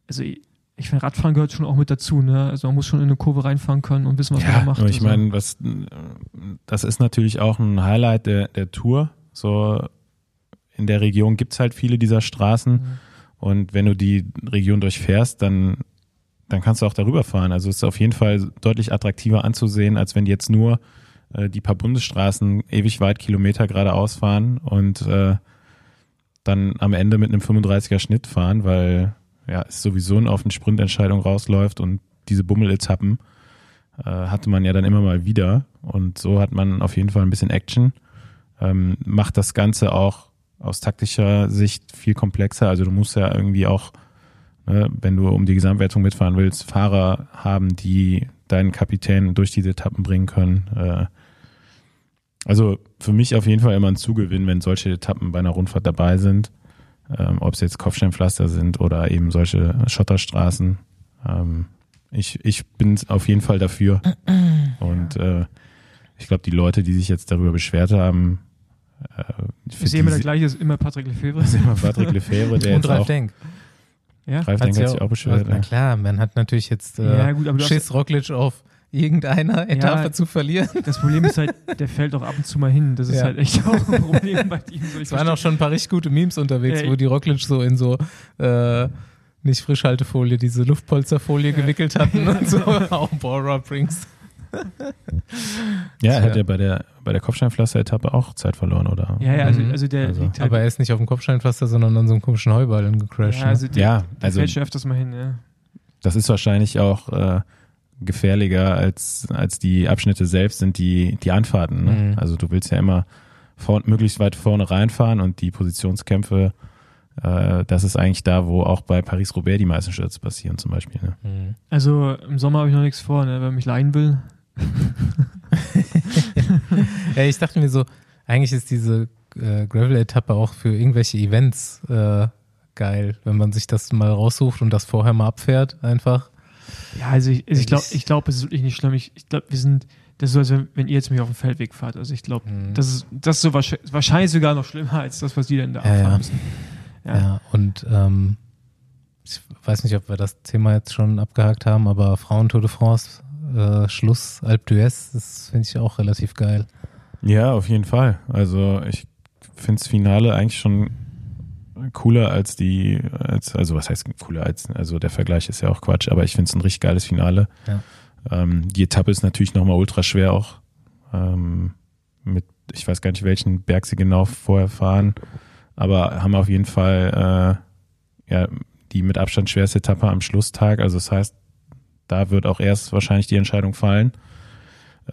also ich, finde, Radfahren gehört schon auch mit dazu, ne? Also man muss schon in eine Kurve reinfahren können und wissen, was man ja, macht. aber ich meine, was äh, das ist natürlich auch ein Highlight der, der Tour. So in der Region gibt's halt viele dieser Straßen. Mhm. Und wenn du die Region durchfährst, dann, dann kannst du auch darüber fahren. Also es ist auf jeden Fall deutlich attraktiver anzusehen, als wenn die jetzt nur äh, die paar Bundesstraßen ewig weit Kilometer geradeaus fahren und äh, dann am Ende mit einem 35er Schnitt fahren, weil ja es sowieso auf eine Sprintentscheidung rausläuft und diese Bummeletappen äh, hatte man ja dann immer mal wieder und so hat man auf jeden Fall ein bisschen Action. Ähm, macht das Ganze auch aus taktischer Sicht viel komplexer. Also du musst ja irgendwie auch, ne, wenn du um die Gesamtwertung mitfahren willst, Fahrer haben, die deinen Kapitän durch diese Etappen bringen können. Äh, also für mich auf jeden Fall immer ein Zugewinn, wenn solche Etappen bei einer Rundfahrt dabei sind. Ähm, Ob es jetzt Kopfsteinpflaster sind oder eben solche Schotterstraßen. Ähm, ich, ich bin auf jeden Fall dafür. Und äh, ich glaube, die Leute, die sich jetzt darüber beschwert haben, äh, sehe immer der gleiche, ist immer Patrick Lefebvre. ist immer Patrick Lefebvre, der Und Ralf Denk. Ja? Ralf Denk hat sich auch beschwert. Na ne? klar, man hat natürlich jetzt äh, Ja, gut, Schiss Roglic auf irgendeiner Etappe Ja. zu verlieren. Das Problem ist halt, der fällt auch ab und zu mal hin. Das ist Ja. halt echt auch ein Problem bei ihm. So, ich Es waren auch schon ein paar richtig gute Memes unterwegs, Ja, wo die Roglic so in so äh, nicht Frischhaltefolie, diese Luftpolsterfolie gewickelt hatten und so. Auch Bora Brings. Ja, er hat Ja. bei der, bei der Kopfsteinpflaster-Etappe auch Zeit verloren, oder? Ja, ja, also, Mhm. also der Also, liegt halt. Aber er ist nicht auf dem Kopfsteinpflaster, sondern an so einem komischen Heuballen gecrashed. ja, also der, Ja, der also fällt schon öfters mal hin, ja. das ist wahrscheinlich auch äh, gefährlicher als, als die Abschnitte selbst sind, die, die Anfahrten. Ne? Mhm. Also du willst ja immer vor, möglichst weit vorne reinfahren und die Positionskämpfe, äh, das ist eigentlich da, wo auch bei Paris-Roubaix die meisten Stürze passieren zum Beispiel. Ne? ne? Mhm. Also im Sommer habe ich noch nichts vor, ne? Wer mich leihen will. Ja, ich dachte mir so, eigentlich ist diese äh, Gravel-Etappe auch für irgendwelche Events äh, geil, wenn man sich das mal raussucht und das vorher mal abfährt, einfach. Ja, also ich, also ich glaube, Ich- glaub, es ist wirklich nicht schlimm. Ich, ich glaube, wir sind, das ist so, als wenn, wenn ihr jetzt mich auf dem Feldweg fahrt. Also ich glaube, Mhm. das ist, das ist so wahrscheinlich, wahrscheinlich sogar noch schlimmer als das, was die denn da abfahren ja. müssen. Ja, Ja. und ähm, ich weiß nicht, ob wir das Thema jetzt schon abgehakt haben, aber Frauen Tour de France, äh, Schluss, Alpe d'Huez, das finde ich auch relativ geil. Ja, auf jeden Fall. Also ich finde das Finale eigentlich schon cooler als die, als, also was heißt cooler als, also der Vergleich ist ja auch Quatsch, aber ich finde es ein richtig geiles Finale. Ja. Ähm, die Etappe ist natürlich nochmal ultra schwer auch. Ähm, mit, ich weiß gar nicht, welchen Berg sie genau vorher fahren, aber haben auf jeden Fall äh, ja, die mit Abstand schwerste Etappe am Schlusstag. Also das heißt, da wird auch erst wahrscheinlich die Entscheidung fallen.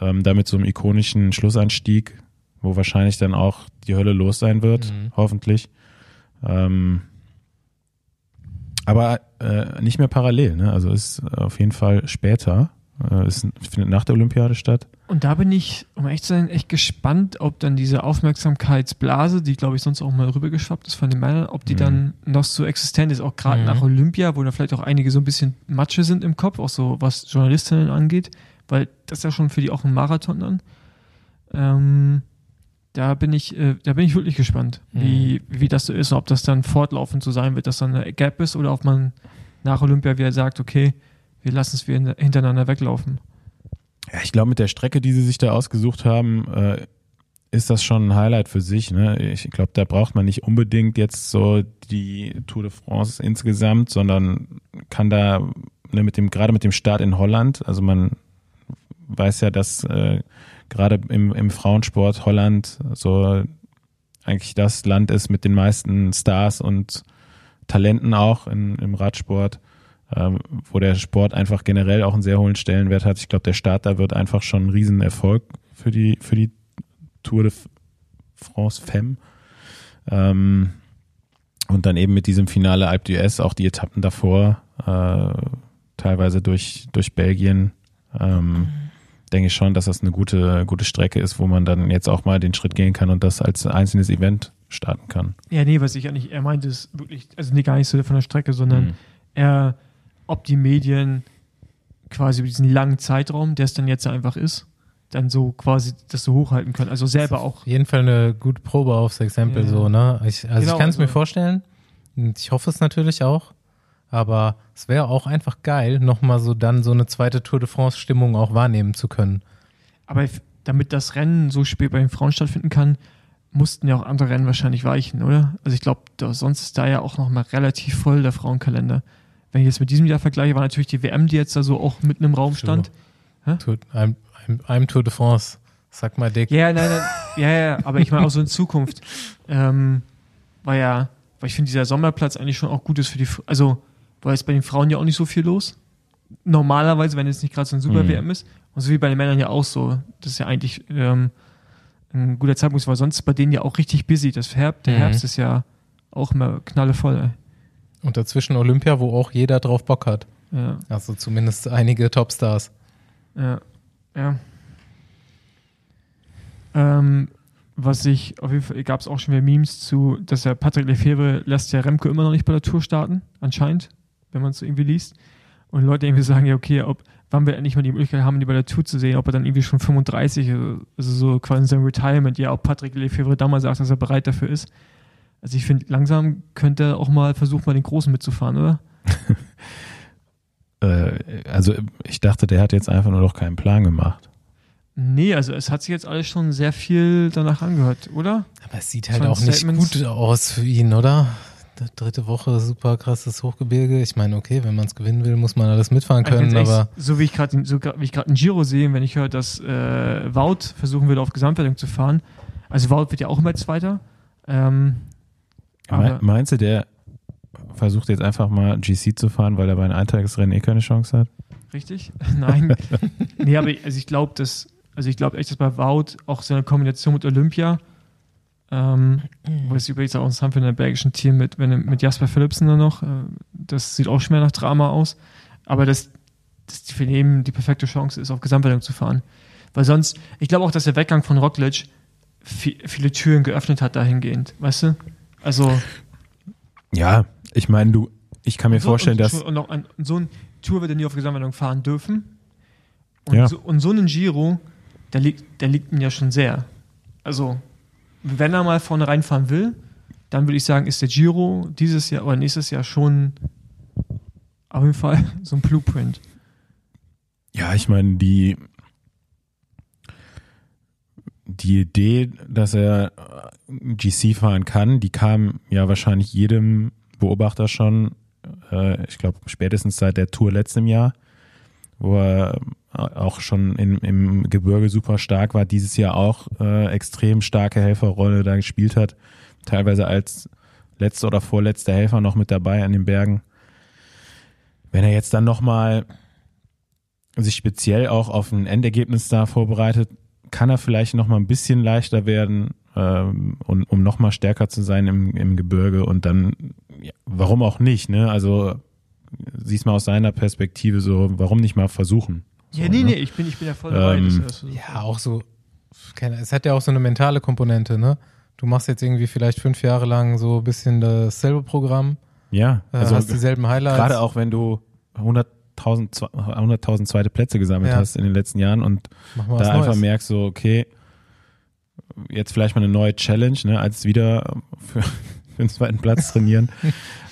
Ähm, damit so einem ikonischen Schlussanstieg, wo wahrscheinlich dann auch die Hölle los sein wird, Mhm. hoffentlich. Ähm, aber äh, nicht mehr parallel, ne? Also ist auf jeden Fall später. Äh, es findet nach der Olympiade statt. Und da bin ich, um echt zu sein, echt gespannt, ob dann diese Aufmerksamkeitsblase, die glaube ich sonst auch mal rübergeschwappt ist von den Männern, ob die Mhm. dann noch so existent ist, auch gerade Mhm. nach Olympia, wo da vielleicht auch einige so ein bisschen Matsche sind im Kopf, auch so was Journalistinnen angeht, weil das ist ja schon für die auch ein Marathon dann. Ähm, da bin ich, äh, da bin ich wirklich gespannt, wie, wie das so ist, ob das dann fortlaufend so sein wird, dass dann eine Gap ist oder ob man nach Olympia wieder sagt, okay, wir lassen es wieder hintereinander weglaufen. Ja, ich glaube, mit der Strecke, die sie sich da ausgesucht haben, äh, ist das schon ein Highlight für sich. Ne? Ich glaube, da braucht man nicht unbedingt jetzt so die Tour de France insgesamt, sondern kann da ne, mit dem gerade mit dem Start in Holland, also man weiß ja, dass äh, gerade im, im Frauensport Holland so eigentlich das Land ist mit den meisten Stars und Talenten auch in, im Radsport ähm, wo der Sport einfach generell auch einen sehr hohen Stellenwert hat. Ich glaube, der Start da wird einfach schon ein Riesenerfolg für die, für die Tour de France Femme. Ähm, und dann eben mit diesem Finale Alpe d'Huez auch die Etappen davor, äh, teilweise durch, durch Belgien, ähm, denke ich schon, dass das eine gute, gute Strecke ist, wo man dann jetzt auch mal den Schritt gehen kann und das als einzelnes Event starten kann. Ja, nee, was ich nicht, er meinte es wirklich, also nee, gar nicht so von der Strecke, sondern Mhm. er, ob die Medien quasi über diesen langen Zeitraum, der es dann jetzt einfach ist, dann so quasi das so hochhalten können. Also selber auch. Auf jeden Fall eine gute Probe aufs Exempel, Ja. so, ne? Ich, also Genau, ich kann es mir also- vorstellen. Und ich hoffe es natürlich auch. Aber es wäre auch einfach geil, nochmal so dann so eine zweite Tour de France-Stimmung auch wahrnehmen zu können. Aber damit das Rennen so spät bei den Frauen stattfinden kann, mussten ja auch andere Rennen wahrscheinlich weichen, oder? Also ich glaube, sonst ist da ja auch nochmal relativ voll der Frauenkalender. Wenn ich jetzt mit diesem Jahr vergleiche, war natürlich die WM, die jetzt da so auch mitten im Raum stand. Tour, einem, einem, einem Tour de France. Sag mal, Dick. Ja, nein, nein, ja, ja, aber ich meine auch so in Zukunft. Ähm, war ja, weil ich finde, dieser Sommerplatz eigentlich schon auch gut ist für die, also, weil es bei den Frauen ja auch nicht so viel los. Normalerweise, wenn es nicht gerade so ein super Mhm. WM ist. Und so wie bei den Männern ja auch so. Das ist ja eigentlich ähm, ein guter Zeitpunkt, weil sonst ist bei denen ja auch richtig busy. Das Herbst, der Mhm. Herbst ist ja auch immer knallevoll. Ey. Und dazwischen Olympia, wo auch jeder drauf Bock hat. Ja, Also zumindest einige Topstars. ja, ja. Ähm, was ich, auf jeden Fall gab es auch schon wieder Memes zu, dass der Patrick Lefebvre lässt ja Remco immer noch nicht bei der Tour starten, anscheinend, wenn man es so irgendwie liest. Und Leute irgendwie sagen, ja, okay, ob, wann wir endlich mal die Möglichkeit haben, die bei der Tour zu sehen, ob er dann irgendwie schon 35, ist, also so quasi sein Retirement, ja, ob Patrick Lefebvre damals sagt, dass er bereit dafür ist. Also ich finde, langsam könnte er auch mal versuchen, mal den Großen mitzufahren, oder? Äh, also ich dachte, der hat jetzt einfach nur noch keinen Plan gemacht. Nee, also es hat sich jetzt alles schon sehr viel danach angehört, oder? Aber es sieht halt auch nicht gut aus für ihn, oder? Dritte Woche, super krasses Hochgebirge. Ich meine, okay, wenn man es gewinnen will, muss man alles mitfahren Also können, ehrlich, aber so wie ich gerade so wie ich gerade einen Giro sehe, wenn ich höre, dass äh, Wout versuchen würde, auf Gesamtwertung zu fahren. Also Wout wird ja auch immer Zweiter. Ähm, aber, Meinst du, der versucht jetzt einfach mal GC zu fahren, weil er bei einem Eintagesrennen eh keine Chance hat? richtig? Nein. nee, aber ich- also ich glaube, dass, also ich glaube echt, dass bei Wout auch so eine Kombination mit Olympia, ähm, wo es übrigens auch interessant für ein belgischen Team mit, wenn, mit Jasper Philipsen dann noch, äh, das sieht auch schon mehr nach Drama aus, aber dass das für ihn die perfekte Chance ist, auf Gesamtwertung zu fahren. Weil sonst, ich glaube auch, dass der Weggang von Roglic vi- viele Türen geöffnet hat dahingehend, weißt du? Also Ja, ich meine, du, ich kann mir so, vorstellen, und, dass und noch ein, so ein Tour wird er nie auf Gesamtwertung fahren dürfen. Und, Ja. so, und so einen Giro, der liegt, der liegt ihm ja schon sehr. Also, wenn er mal vorne reinfahren will, dann würde ich sagen, ist der Giro dieses Jahr oder nächstes Jahr schon auf jeden Fall so ein Blueprint. Ja, ich meine, die, die Idee, dass er äh, GC fahren kann, die kam ja wahrscheinlich jedem Beobachter schon, äh, ich glaube, spätestens seit der Tour letztem Jahr, wo er auch schon in, im Gebirge super stark war, dieses Jahr auch äh, extrem starke Helferrolle da gespielt hat, teilweise als letzte oder vorletzte Helfer noch mit dabei an den Bergen. Wenn er jetzt dann nochmal sich speziell auch auf ein Endergebnis da vorbereitet, kann er vielleicht nochmal ein bisschen leichter werden, ähm, und, um nochmal stärker zu sein im, im Gebirge und dann, ja, warum auch nicht, ne? Also siehst mal aus seiner Perspektive so, warum nicht mal versuchen? So, ja, nee, ne? nee, ich bin, ich bin ja voll dabei. Ähm, so- Ja, auch so, es hat ja auch so eine mentale Komponente, ne? Du machst jetzt irgendwie vielleicht fünf Jahre lang so ein bisschen dasselbe Programm, Ja, äh, also hast dieselben Highlights. gerade auch wenn du 100.000 zwe- 100.000 zweite Plätze gesammelt Ja. hast in den letzten Jahren und da einfach Neues. merkst so, okay, jetzt vielleicht mal eine neue Challenge, ne, als wieder für, für den zweiten Platz trainieren.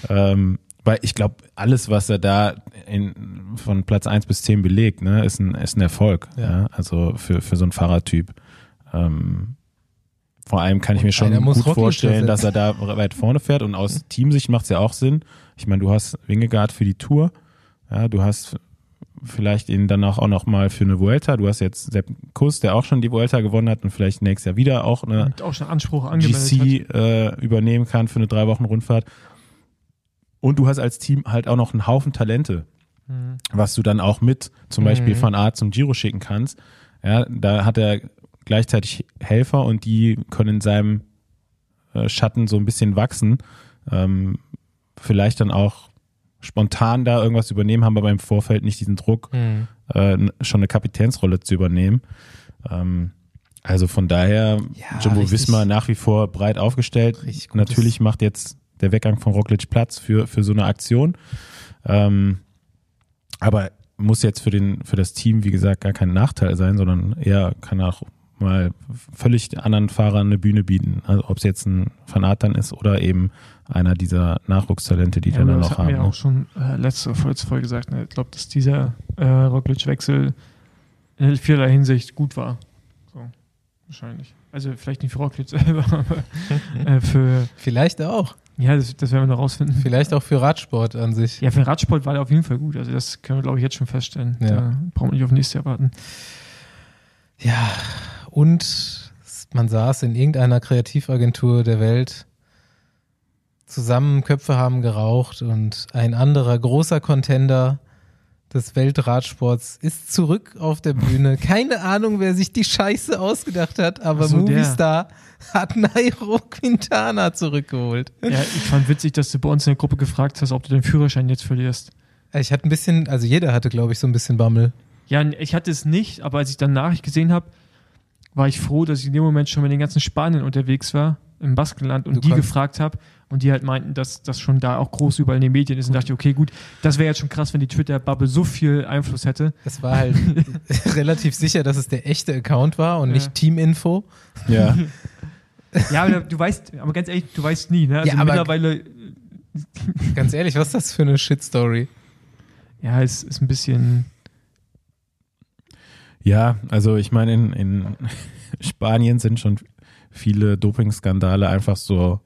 ähm, weil ich glaube, alles, was er da in, von Platz 1 bis 10 belegt, ne, ist ein, ist ein Erfolg. Ja. Ja. Also für, für so einen Fahrertyp. Ähm, vor allem kann ich Und mir schon gut vorstellen, dass er da weit vorne fährt und aus Teamsicht macht es ja auch Sinn. Ich meine, du hast Wingegaard für die Tour, ja, du hast vielleicht ihn dann auch, auch noch mal für eine Vuelta. Du hast jetzt Sepp Kuss, der auch schon die Vuelta gewonnen hat und vielleicht nächstes Jahr wieder auch eine und auch schon Anspruch. GC äh, übernehmen kann für eine drei Wochen Rundfahrt. Und du hast als Team halt auch noch einen Haufen Talente, Mhm. was du dann auch mit zum Beispiel Mhm. von Art zum Giro schicken kannst. Ja, da hat er gleichzeitig Helfer und die können in seinem äh, Schatten so ein bisschen wachsen. Ähm, vielleicht dann auch spontan da irgendwas übernehmen, haben aber im Vorfeld nicht diesen Druck, Mhm. äh, schon eine Kapitänsrolle zu übernehmen. Ähm, also von daher, Ja, Jumbo richtig- Visma nach wie vor breit aufgestellt. Natürlich macht jetzt der Weggang von Roglic Platz für, für so eine Aktion. Ähm, aber muss jetzt für den, für das Team, wie gesagt, gar kein Nachteil sein, sondern eher kann auch mal völlig anderen Fahrern eine Bühne bieten. Also ob es jetzt ein Van Aert dann ist oder eben einer dieser Nachwuchstalente, die Ja, wir dann das noch haben. wir ja ne? auch schon äh, letzte Folge gesagt. Ne? Ich glaube, dass dieser äh, Roglic-Wechsel in vielerlei Hinsicht gut war. So, wahrscheinlich. Also vielleicht nicht für Roglic selber, aber äh, für, Vielleicht auch. ja, das, das werden wir noch rausfinden. Vielleicht auch für Radsport an sich. Ja, für Radsport war der auf jeden Fall gut. Also das können wir, glaube ich, jetzt schon feststellen. Ja. Da brauchen wir nicht auf nächstes Jahr warten. Ja, und man saß in irgendeiner Kreativagentur der Welt zusammen, Köpfe haben geraucht und ein anderer großer Contender des Weltradsports ist zurück auf der Bühne. Keine Ahnung, wer sich die Scheiße ausgedacht hat, aber so, der. Movistar hat Nairo Quintana zurückgeholt. Ja, ich fand witzig, dass du bei uns in der Gruppe gefragt hast, ob du den Führerschein jetzt verlierst. Ich hatte ein bisschen, also jeder hatte, glaube ich, so ein bisschen Bammel. Ja, ich hatte es nicht, aber als ich dann Nachricht gesehen habe, war ich froh, dass ich in dem Moment schon mit den ganzen Spaniern unterwegs war, im Baskenland, und Du die gefragt habe und die halt meinten, dass das schon da auch groß überall in den Medien ist. Und dachte ich, okay, gut, das wäre jetzt schon krass, wenn die Twitter-Bubble so viel Einfluss hätte. Es war halt relativ sicher, dass es der echte Account war und Ja. nicht Teaminfo. Ja. Ja, aber du weißt, aber ganz ehrlich, du weißt nie, ne? Also Ja, aber- mittlerweile, Ganz ehrlich, was ist das für eine Shitstory? ja, es ist ein bisschen, Ja, also ich meine, in, in Spanien sind schon viele Dopingskandale einfach so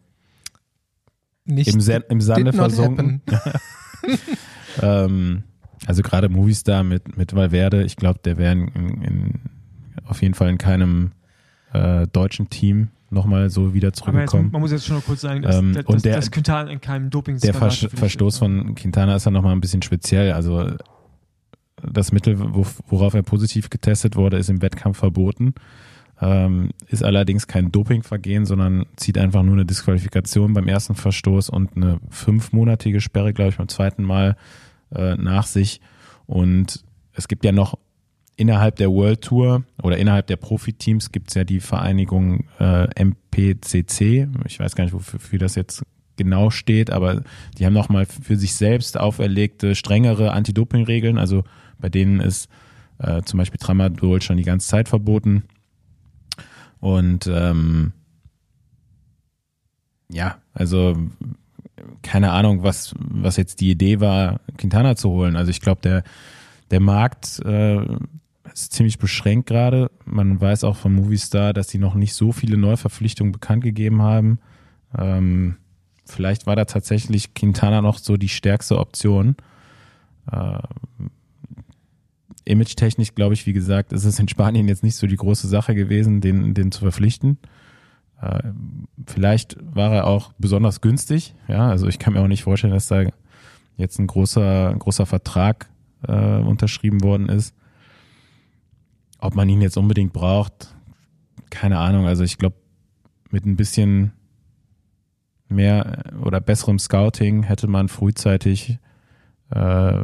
Nicht im, Sen im Sande versunken. ähm, also gerade Movistar mit, mit Valverde, ich glaube, der wäre in, in, auf jeden Fall in keinem äh, deutschen Team nochmal so wieder aber jetzt, zurückgekommen. man muss jetzt schon noch kurz sagen, dass, Ähm, dass, und der- dass Quintana in keinem doping Der Vers Verstoß von Quintana ist ja nochmal ein bisschen speziell. Also das Mittel, wo, worauf er positiv getestet wurde, ist im Wettkampf verboten. Ähm, ist allerdings kein Dopingvergehen, sondern zieht einfach nur eine Disqualifikation beim ersten Verstoß und eine fünfmonatige Sperre, glaube ich, beim zweiten Mal äh, nach sich. Und es gibt ja noch innerhalb der World Tour oder innerhalb der Profiteams gibt es ja die Vereinigung äh, MPCC. Ich weiß gar nicht, wofür wofür das jetzt genau steht, aber die haben nochmal für sich selbst auferlegte strengere Anti-Doping-Regeln. Also bei denen ist äh, zum Beispiel Tramadol schon die ganze Zeit verboten. Und ähm, ja, also keine Ahnung, was, was jetzt die Idee war, Quintana zu holen. Also ich glaube, der, der Markt äh, ist ziemlich beschränkt gerade. Man weiß auch von Movistar, dass sie noch nicht so viele Neuverpflichtungen bekannt gegeben haben. Ähm, vielleicht war da tatsächlich Quintana noch so die stärkste Option. Äh, Image-technisch, glaube ich, wie gesagt, ist es in Spanien jetzt nicht so die große Sache gewesen, den, den zu verpflichten. Äh, vielleicht war er auch besonders günstig. Ja, also ich kann mir auch nicht vorstellen, dass da jetzt ein großer, ein großer Vertrag äh, unterschrieben worden ist. Ob man ihn jetzt unbedingt braucht, keine Ahnung. Also ich glaube, mit ein bisschen mehr oder besserem Scouting hätte man frühzeitig äh,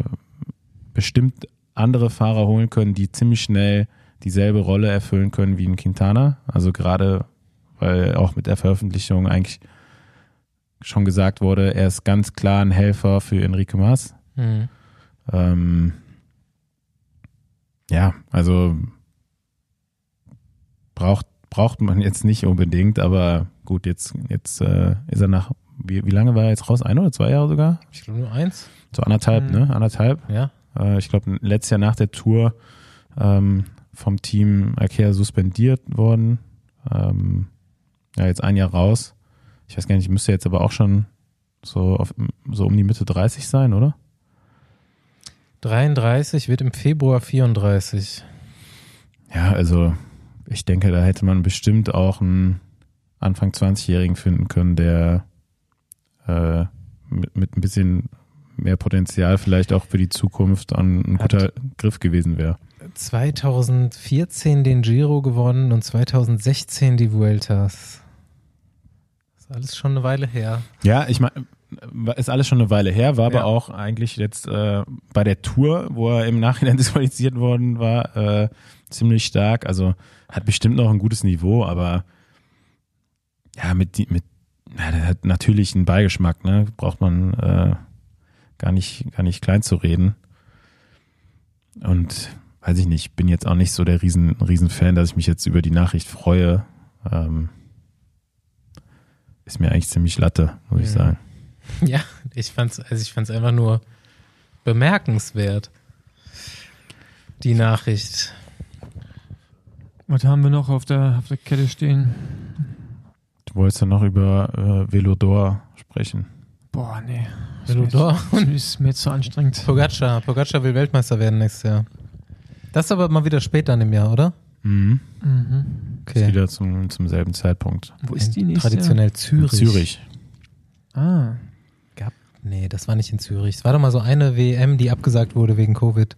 bestimmt andere Fahrer holen können, die ziemlich schnell dieselbe Rolle erfüllen können wie ein Quintana. Also gerade, weil auch mit der Veröffentlichung eigentlich schon gesagt wurde, er ist ganz klar ein Helfer für Enrique Maas. Mhm. Ähm, ja, also braucht, braucht man jetzt nicht unbedingt, aber gut, jetzt, jetzt äh, ist er nach, wie, wie lange war er jetzt raus? Ein oder zwei Jahre sogar? Ich glaube nur eins. So anderthalb, Mhm. ne? Anderthalb. Ja. Äh, ich glaube, letztes Jahr nach der Tour ähm, vom Team Ikea suspendiert worden. Ähm, ja, jetzt ein Jahr raus. Ich weiß gar nicht, müsste jetzt aber auch schon so, auf, so um die Mitte 30 sein, oder? 33 wird im Februar 34. Ja, also ich denke, da hätte man bestimmt auch einen Anfang 20-Jährigen finden können, der äh, mit, mit ein bisschen mehr Potenzial vielleicht auch für die Zukunft ein, ein Hat- guter Griff gewesen wäre. 2014 den Giro gewonnen und 2016 die Vueltas. Das ist alles schon eine Weile her. Ja, ich meine, ist alles schon eine Weile her, war aber Ja. auch eigentlich jetzt äh, bei der Tour, wo er im Nachhinein disqualifiziert worden war, äh, ziemlich stark. Also hat bestimmt noch ein gutes Niveau, aber ja, mit, mit ja, der hat natürlich einen Beigeschmack, ne? Braucht man äh, gar nicht, gar nicht klein zu reden. Und weiß ich nicht, bin jetzt auch nicht so der riesen, riesen Fan, dass ich mich jetzt über die Nachricht freue. Ähm, ist mir eigentlich ziemlich Latte, muss ich Mhm. sagen. Ja, ich fand's, also ich fand's einfach nur bemerkenswert. Die Nachricht. Was haben wir noch auf der, auf der Kette stehen? Du wolltest ja noch über äh, Velodor sprechen. Boah, nee. Velodor Ist mir, ist mir zu anstrengend. Pogacar. Pogacar will Weltmeister werden nächstes Jahr. Das ist aber mal wieder später in dem Jahr, oder? Mhm. Mhm. Ist wieder zum, zum selben Zeitpunkt. Wo ist die nächste? Traditionell In Zürich. Zürich. Ah. Nee, das war nicht in Zürich. Es war doch mal so eine WM, die abgesagt wurde wegen Covid.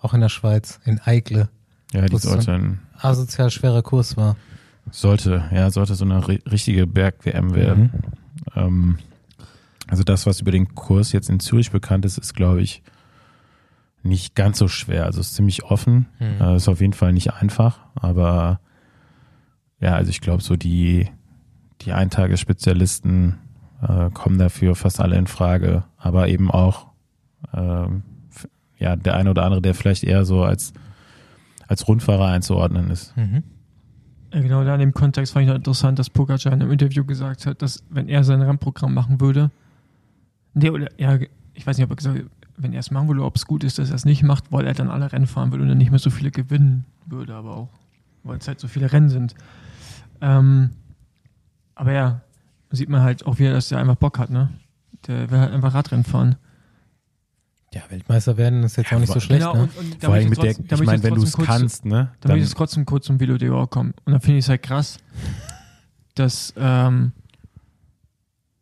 Auch in der Schweiz, in Eigle. Ja, die sollte, ein, Asozial schwerer Kurs war. sollte, ja, sollte so eine ri- richtige Berg-WM werden. Ähm, also das, was über den Kurs jetzt in Zürich bekannt ist, ist, glaube ich, nicht ganz so schwer. Also es ist ziemlich offen. Mhm. Äh, ist auf jeden Fall nicht einfach, aber ja, also ich glaube, so die, die Eintagesspezialisten äh, kommen dafür fast alle in Frage, aber eben auch ähm, ja, der eine oder andere, der vielleicht eher so als, als Rundfahrer einzuordnen ist. Mhm. Ja, genau da in dem Kontext fand ich noch interessant, dass Pogacar in einem Interview gesagt hat, dass wenn er sein Rennprogramm machen würde, nee, oder ja, ich weiß nicht, ob er gesagt hat, wenn er es machen würde, ob es gut ist, dass er es nicht macht, weil er dann alle Rennen fahren würde und dann nicht mehr so viele gewinnen würde, aber auch, weil es halt so viele Rennen sind. Ähm, aber ja, sieht man halt auch wieder, dass der einfach Bock hat, ne? Der will halt einfach Radrennen fahren. Ja, Weltmeister werden ist jetzt Ja, auch nicht so schlecht, Genau, ne? und, und da Vor allem mit der, trotzdem- da ich meine, wenn du es kannst, ne? Da möchte ich jetzt trotzdem kurz zum Velo d'Or kommen. Und dann finde ich es halt krass, dass, ähm,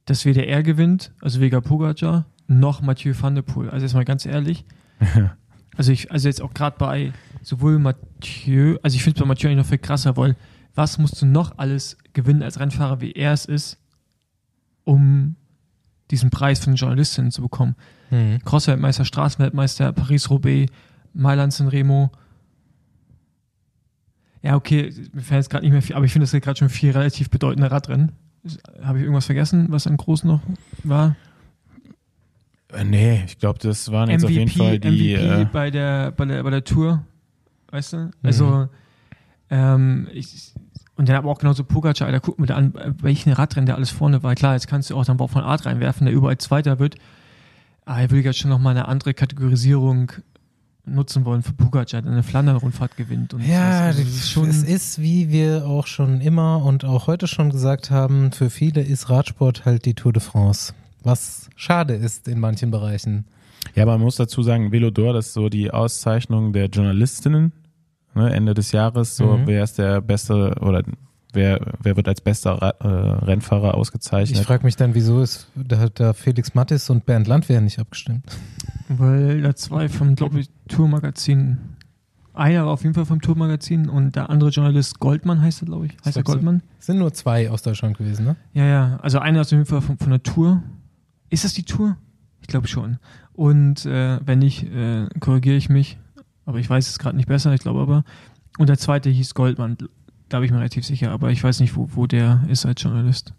dass weder er gewinnt, also weder Pogacar, noch Mathieu van der Poel. Also jetzt mal ganz ehrlich. Also ich, also jetzt auch gerade bei sowohl Mathieu, also ich finde es bei Mathieu eigentlich noch viel krasser, weil was musst du noch alles gewinnen als Rennfahrer, wie er es ist, um diesen Preis von den Journalistinnen zu bekommen? Mhm. Cross-Weltmeister, Straßenweltmeister, Paris-Roubaix, Mailand-San Remo. Ja, okay, mir fällt jetzt gerade nicht mehr viel, aber ich finde, das ist gerade schon vier relativ bedeutende Radrennen. Habe ich irgendwas vergessen, was an groß noch war? Äh, Nee, ich glaube, das waren jetzt auf jeden Fall die. MVP Äh, bei, der, bei, der, bei der Tour, weißt du? Also, ähm, ich, und dann aber auch genauso Pogacar, Alter, guck mir da an, welchen Radrennen der alles vorne war. Klar, jetzt kannst du auch dann Wout von Art reinwerfen, der überall Zweiter wird. Aber ich würde jetzt schon nochmal eine andere Kategorisierung nutzen wollen für Pogacar, der eine Flandern-Rundfahrt gewinnt. Und Ja. Also, das ist schon, es ist, wie wir auch schon immer und auch heute schon gesagt haben, für viele ist Radsport halt die Tour de France. Was schade ist in manchen Bereichen. ja, aber man muss dazu sagen, Velodor, das ist so die Auszeichnung der Journalistinnen. Ne, Ende des Jahres, so Mhm. wer ist der beste oder Wer, wer wird als bester Ra äh, Rennfahrer Ich ausgezeichnet? frage mich dann, wieso ist da hat da Felix Mattis und Bernd Landwehr nicht abgestimmt? Weil da zwei vom, glaube ich, Tourmagazin, einer war auf jeden Fall vom Tourmagazin und der andere Journalist Goldmann heißt er, glaube ich. Heißt er? Goldmann? Es sind nur zwei aus Deutschland gewesen, ne? Ja, ja. Also einer ist auf jeden Fall von, von der Tour. Ist das die Tour? Ich glaube schon. Und äh, wenn nicht, äh, korrigiere ich mich. Aber ich weiß es gerade nicht besser, ich glaube aber. Und der zweite hieß Goldmann. Da bin ich mir relativ sicher, aber ich weiß nicht, wo, wo der ist als Journalist.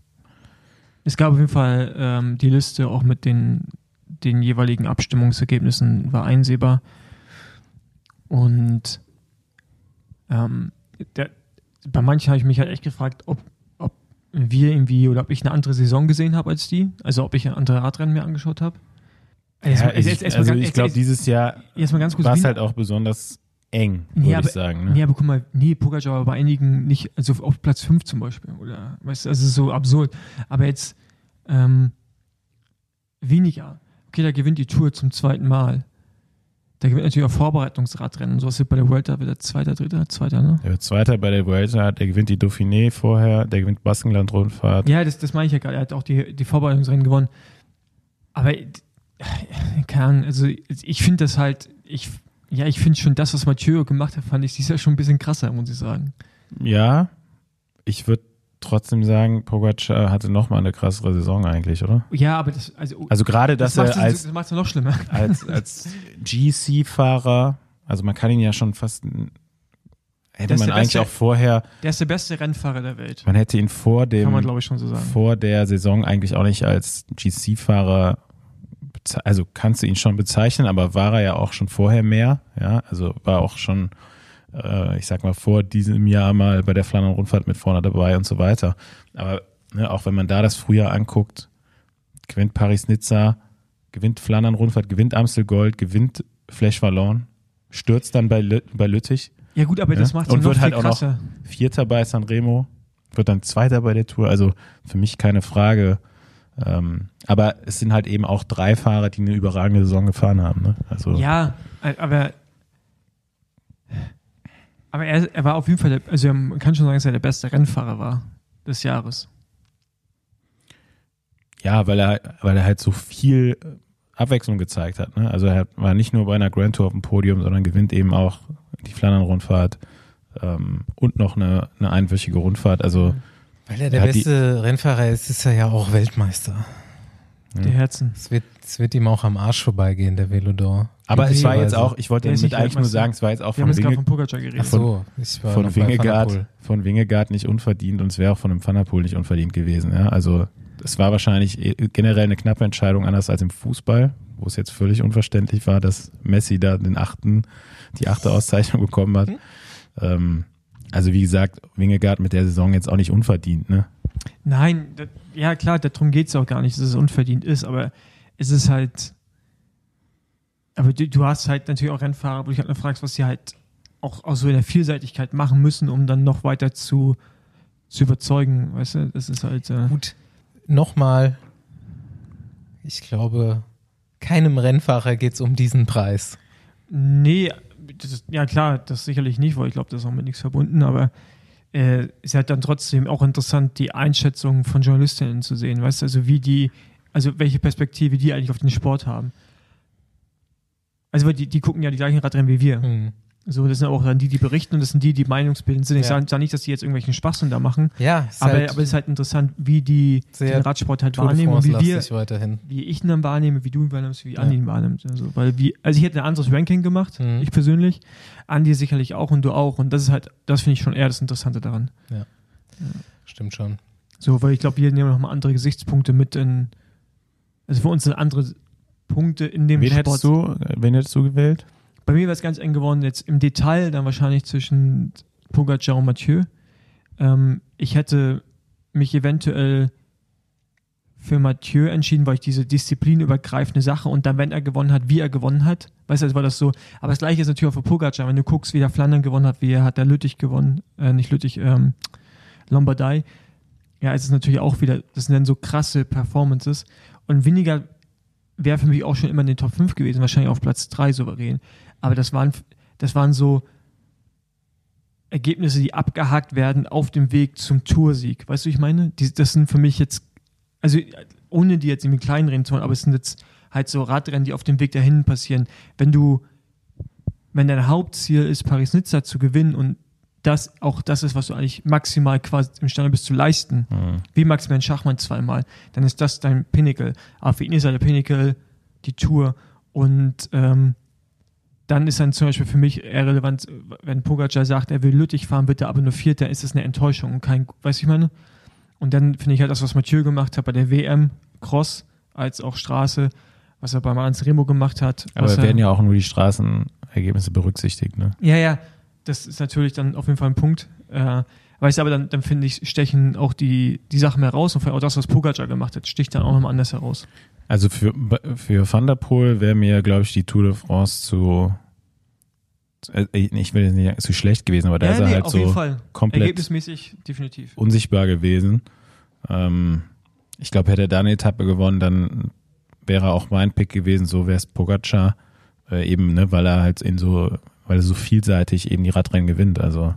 Es gab auf jeden Fall ähm, die Liste auch mit den, den jeweiligen Abstimmungsergebnissen war einsehbar. Und ähm, der, bei manchen habe ich mich halt echt gefragt, ob, ob wir irgendwie oder ob ich eine andere Saison gesehen habe als die. Also ob ich ein andere Radrennen mir angeschaut habe. Ja, Erstmal- ich, also ich glaube, dieses Jahr war es halt auch besonders eng, würde aber- ich sagen. Ne? Nee, aber guck mal, nee, Pogacar war bei einigen nicht, also auf Platz 5 zum Beispiel, oder, weißt du, also es ist so absurd. Aber jetzt, ähm, weniger. Okay, da gewinnt die Tour zum zweiten Mal. Da gewinnt natürlich auch Vorbereitungsradrennen. Sowas wird bei der Vuelta wieder Zweiter, Dritter, Zweiter, ne? Der Zweiter bei der Vuelta, der gewinnt die Dauphiné vorher, der gewinnt Baskenland-Rundfahrt. Ja, das, das meine ich ja gerade. Er hat auch die, die Vorbereitungsrennen gewonnen. Aber, äh, keine Ahnung, also ich finde das halt, ich, ja, ich finde schon das, was Mathieu gemacht hat, fand ich dieses Jahr schon ein bisschen krasser, muss ich sagen. Ja, ich würde trotzdem sagen, Pogacar hatte nochmal eine krassere Saison eigentlich, oder? Ja, aber das, also, Also gerade, dass das macht er als, das noch schlimmer. als, als GC-Fahrer, also man kann ihn ja schon fast, hätte man eigentlich beste- auch vorher, Der ist der beste Rennfahrer der Welt. man hätte ihn vor Kann man, dem, glaube ich, schon so sagen. vor der Saison eigentlich auch nicht als GC-Fahrer, also kannst du ihn schon bezeichnen, aber war er ja auch schon vorher mehr, ja, also war auch schon, äh, ich sag mal, vor diesem Jahr mal bei der Flandern-Rundfahrt mit vorne dabei und so weiter. Aber ne, auch wenn man da das Frühjahr anguckt, gewinnt Paris-Nizza, gewinnt Flandern-Rundfahrt, gewinnt Amstel Gold, gewinnt Flash Wallon, stürzt dann bei, bei Lüttich, Ja, gut, aber Ja. das macht Und noch wird halt auch noch- krasser. Vierter bei Sanremo, wird dann Zweiter bei der Tour. Also für mich keine Frage. Ähm, aber es sind halt eben auch drei Fahrer, die eine überragende Saison gefahren haben. Ne? Also Ja, äh, aber. Aber er, er war auf jeden Fall, der, also man kann schon sagen, dass er der beste Rennfahrer war des Jahres. ja, weil er, weil er halt so viel Abwechslung gezeigt hat. Ne? Also er war nicht nur bei einer Grand Tour auf dem Podium, sondern gewinnt eben auch die Flandern-Rundfahrt ähm, und noch eine, eine einwöchige Rundfahrt. Also Weil er der Er hat die- beste Rennfahrer ist, ist er ja auch Weltmeister. Der Herzen. Es wird, es wird ihm auch am Arsch vorbeigehen, der Velodor. Aber es war jetzt auch, ich wollte damit nicht eigentlich nur sagen, es war jetzt auch Wir haben von, Winge, von Pogacar geredet. Ach so, ich war von, Wingegaard, von Wingegaard nicht unverdient und es wäre auch von dem Van der Poel nicht unverdient gewesen. Ja? Also es war wahrscheinlich eh- generell eine knappe Entscheidung, anders als im Fußball, wo es jetzt völlig unverständlich war, dass Messi da den achten, die achte Auszeichnung bekommen hat. Mhm. Ähm, also wie gesagt, Wingegaard mit der Saison jetzt auch nicht unverdient. Ne? Nein, da, ja klar, darum geht es auch gar nicht, dass es unverdient ist, aber es ist halt. Aber du, du hast halt natürlich auch Rennfahrer, wo du dich halt fragst, was sie halt auch aus so einer Vielseitigkeit machen müssen, um dann noch weiter zu, zu überzeugen. Weißt du, das ist halt. Äh, Gut, nochmal. Ich glaube, keinem Rennfahrer geht es um diesen Preis. Nee, das ja klar, das sicherlich nicht, weil ich glaube, das ist auch mit nichts verbunden, aber äh, ist halt dann trotzdem auch interessant, die Einschätzung von Journalistinnen zu sehen, weißt du, also wie die, also welche Perspektive die eigentlich auf den Sport haben. Also weil die, die gucken ja die gleichen Radrennen wie wir. Hm. So, das sind auch dann die, die berichten und das sind die, die meinungsbildend sind. Ich Ja. sage sag nicht, dass die jetzt irgendwelchen Schwachsinn da machen, Ja, ist aber, halt aber es ist halt interessant, wie die den Radsport halt wahrnehmen und wie wir, weiterhin. wie ich ihn dann wahrnehme, wie du ihn wahrnimmst, wie Ja. Andi ihn wahrnimmt. Also, weil wie, also ich hätte ein anderes Ranking gemacht, Mhm. ich persönlich. Andi sicherlich auch und du auch. Und das ist halt, das finde ich schon eher das Interessante daran. Stimmt schon. So, weil ich glaube, wir nehmen nochmal andere Gesichtspunkte mit in, also für uns sind andere Punkte in dem Wen Sport. hättest du, wen hättest du gewählt? Bei mir wäre es ganz eng geworden, jetzt im Detail dann wahrscheinlich zwischen Pogacar und Mathieu. Ähm, ich hätte mich eventuell für Mathieu entschieden, weil ich diese disziplinübergreifende Sache und dann, wenn er gewonnen hat, wie er gewonnen hat. Weißt du, also war das so. Aber das gleiche ist natürlich auch für Pogacar. Wenn du guckst, wie der Flandern gewonnen hat, wie er hat der Lüttich gewonnen, äh, nicht Lüttich, ähm, Lombardei. Ja, es ist natürlich auch wieder, das sind dann so krasse Performances. Und weniger wäre für mich auch schon immer in den Top 5 gewesen, wahrscheinlich auf Platz 3 souverän. Aber das waren, das waren so, Ergebnisse, die abgehakt werden auf dem Weg zum Toursieg. Weißt du, ich meine? Die, das sind für mich jetzt, also ohne die jetzt irgendwie kleinreden zu wollen, aber es sind jetzt halt so Radrennen, die auf dem Weg dahin passieren. Wenn du, wenn dein Hauptziel ist, Paris-Nizza zu gewinnen und das auch das ist, was du eigentlich maximal quasi imstande bist zu leisten, Mhm. wie Maximilian Schachmann zweimal, dann ist das dein Pinnacle. Aber für ihn ist ja der Pinnacle die Tour. Und ähm, dann ist dann zum Beispiel für mich eher relevant, wenn Pogacar sagt, er will Lüttich fahren, bitte aber nur Vierter, ist das eine Enttäuschung und kein, weißt du, ich meine? Und dann finde ich halt das, was Mathieu gemacht hat bei der WM, Cross, als auch Straße, was er bei Marans Remo gemacht hat. Aber er, werden ja auch nur die Straßenergebnisse berücksichtigt, ne? ja, ja, das ist natürlich dann auf jeden Fall ein Punkt. Äh, weißt du, aber dann, dann finde ich, stechen auch die, die Sachen mehr raus und vor allem auch das, was Pogacar gemacht hat, sticht dann auch nochmal anders heraus. Also für, für Van der Poel wäre mir, glaube ich, die Tour de France zu, äh, ich will jetzt nicht sagen, zu schlecht gewesen, aber da ist er halt auf jeden so Fall. komplett Ergebnismäßig definitiv. unsichtbar gewesen. Ähm, ich glaube, hätte er da eine Etappe gewonnen, dann wäre auch mein Pick gewesen, so wäre es Pogacar, äh, eben, ne, weil er halt in so, weil er so vielseitig eben die Radrennen gewinnt, also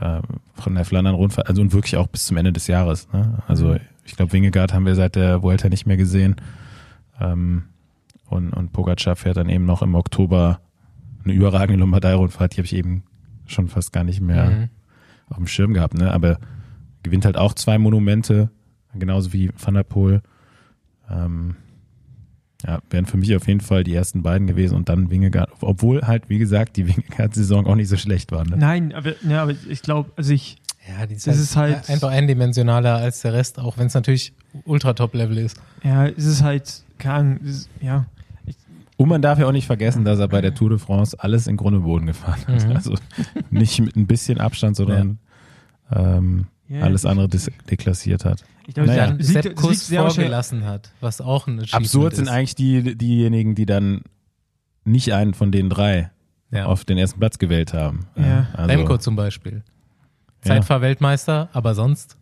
äh, von der Flandern-Rundfahrt, also und wirklich auch bis zum Ende des Jahres. Ne? Also Mhm. ich glaube, Wingegaard haben wir seit der Vuelta nicht mehr gesehen. Ähm, und, und Pogacar fährt dann eben noch im Oktober eine überragende Lombardei-Rundfahrt, die habe ich eben schon fast gar nicht mehr Mhm. auf dem Schirm gehabt, ne? Aber gewinnt halt auch zwei Monumente, genauso wie Van der Poel. Ähm, ja, wären für mich auf jeden Fall die ersten beiden gewesen und dann Wingegaard, obwohl halt, wie gesagt, die Wingegaard-Saison auch nicht so schlecht war. Ne? Nein, aber, ja, aber ich glaube, also ich, Ja, die ist, Das ist halt- einfach eindimensionaler als der Rest, auch wenn es natürlich ultra Top-Level ist. ja, es ist halt, es ist, ja, Und man darf ja auch nicht vergessen, dass er bei der Tour de France alles in Grund und Boden gefahren hat. Mhm. Also nicht mit ein bisschen Abstand, sondern ähm, ja alles andere deklassiert hat. Ich glaube, Naja. liegt Sepp Kuss vorgelassen hat, was auch ein Achievement Absurd sind ist. eigentlich die, diejenigen, die dann nicht einen von den drei ja. auf den ersten Platz gewählt haben. Ja. Also, Remco zum Beispiel. Ja. Zeitfahr-Weltmeister, aber sonst.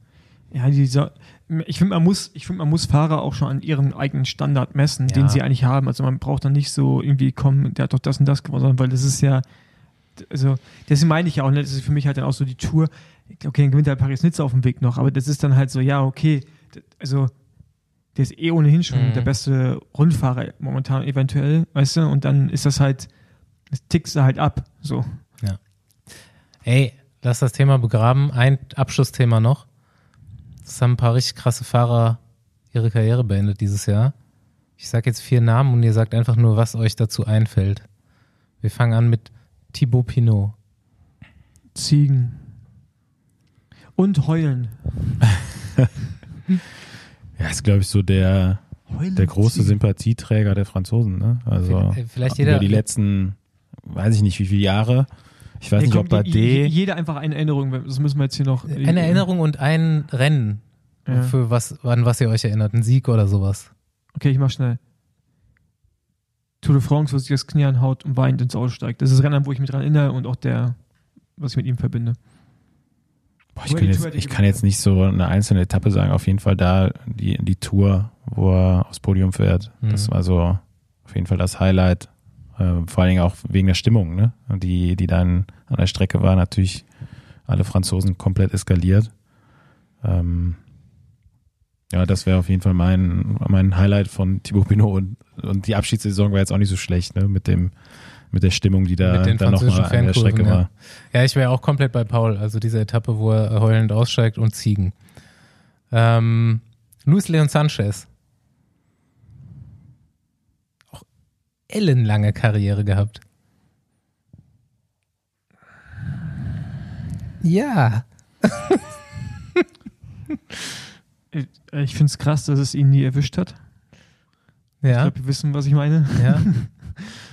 Ja, die so, ich finde, man muss, ich finde, man muss Fahrer auch schon an ihrem eigenen Standard messen, Ja. den sie eigentlich haben. Also man braucht dann nicht so irgendwie kommen, der hat doch das und das gewonnen, sondern weil das ist ja, also deswegen meine ich ja auch, ne, das ist für mich halt dann auch so die Tour. Okay, dann gewinnt halt Paris-Nizza auf dem Weg noch, aber das ist dann halt so, ja, okay, also der ist eh ohnehin schon Mhm. der beste Rundfahrer momentan eventuell, weißt du, und dann ist das halt, das tickst du halt ab, so. Ey, lass das Thema begraben. Ein Abschlussthema noch. Es haben ein paar richtig krasse Fahrer ihre Karriere beendet dieses Jahr. Ich sage jetzt vier Namen und ihr sagt einfach nur, was euch dazu einfällt. Wir fangen an mit Thibaut Pinot. Ziegen. Und heulen. Ja, ist, glaube ich, so der, heulen der große. Sympathieträger der Franzosen. Ne? Also Vielleicht- vielleicht über jeder- die letzten, weiß ich nicht, wie viele Jahre. Ich weiß Ja, nicht, komm, ob je- Bardet, Jeder einfach eine Erinnerung, das müssen wir jetzt hier noch. Eine Erinnerung und ein Rennen, Ja. für was, an was ihr euch erinnert. Ein Sieg oder sowas. Okay, ich mach schnell. Tour de France, wo sich das Knie anhaut und weint ins Auto steigt. Das ist das Rennen, wo ich mich dran erinnere und auch der, was ich mit ihm verbinde. Boah, ich, kann jetzt, ich kann jetzt nicht so eine einzelne Etappe sagen. Auf jeden Fall da die, die Tour, wo er aufs Podium fährt. Das Mhm. war so auf jeden Fall das Highlight. Äh, vor allen Dingen auch wegen der Stimmung, ne? Die, die dann an der Strecke war, natürlich alle Franzosen komplett eskaliert. Ähm, ja, das wäre auf jeden Fall mein, mein Highlight von Thibaut Pinot und, und die Abschiedssaison war jetzt auch nicht so schlecht, ne? Mit dem, mit der Stimmung, die da dann nochmal an der Strecke ja. war. Ja, ich wäre auch komplett bei Paul. Also diese Etappe, wo er heulend aussteigt und Ziegen. Ähm, Luis Leon Sanchez. Auch ellenlange Karriere gehabt. Ja. Ich, äh, ich finde es krass, dass es ihn nie erwischt hat. Ich Ja. glaube, wir wissen, was ich meine. ja.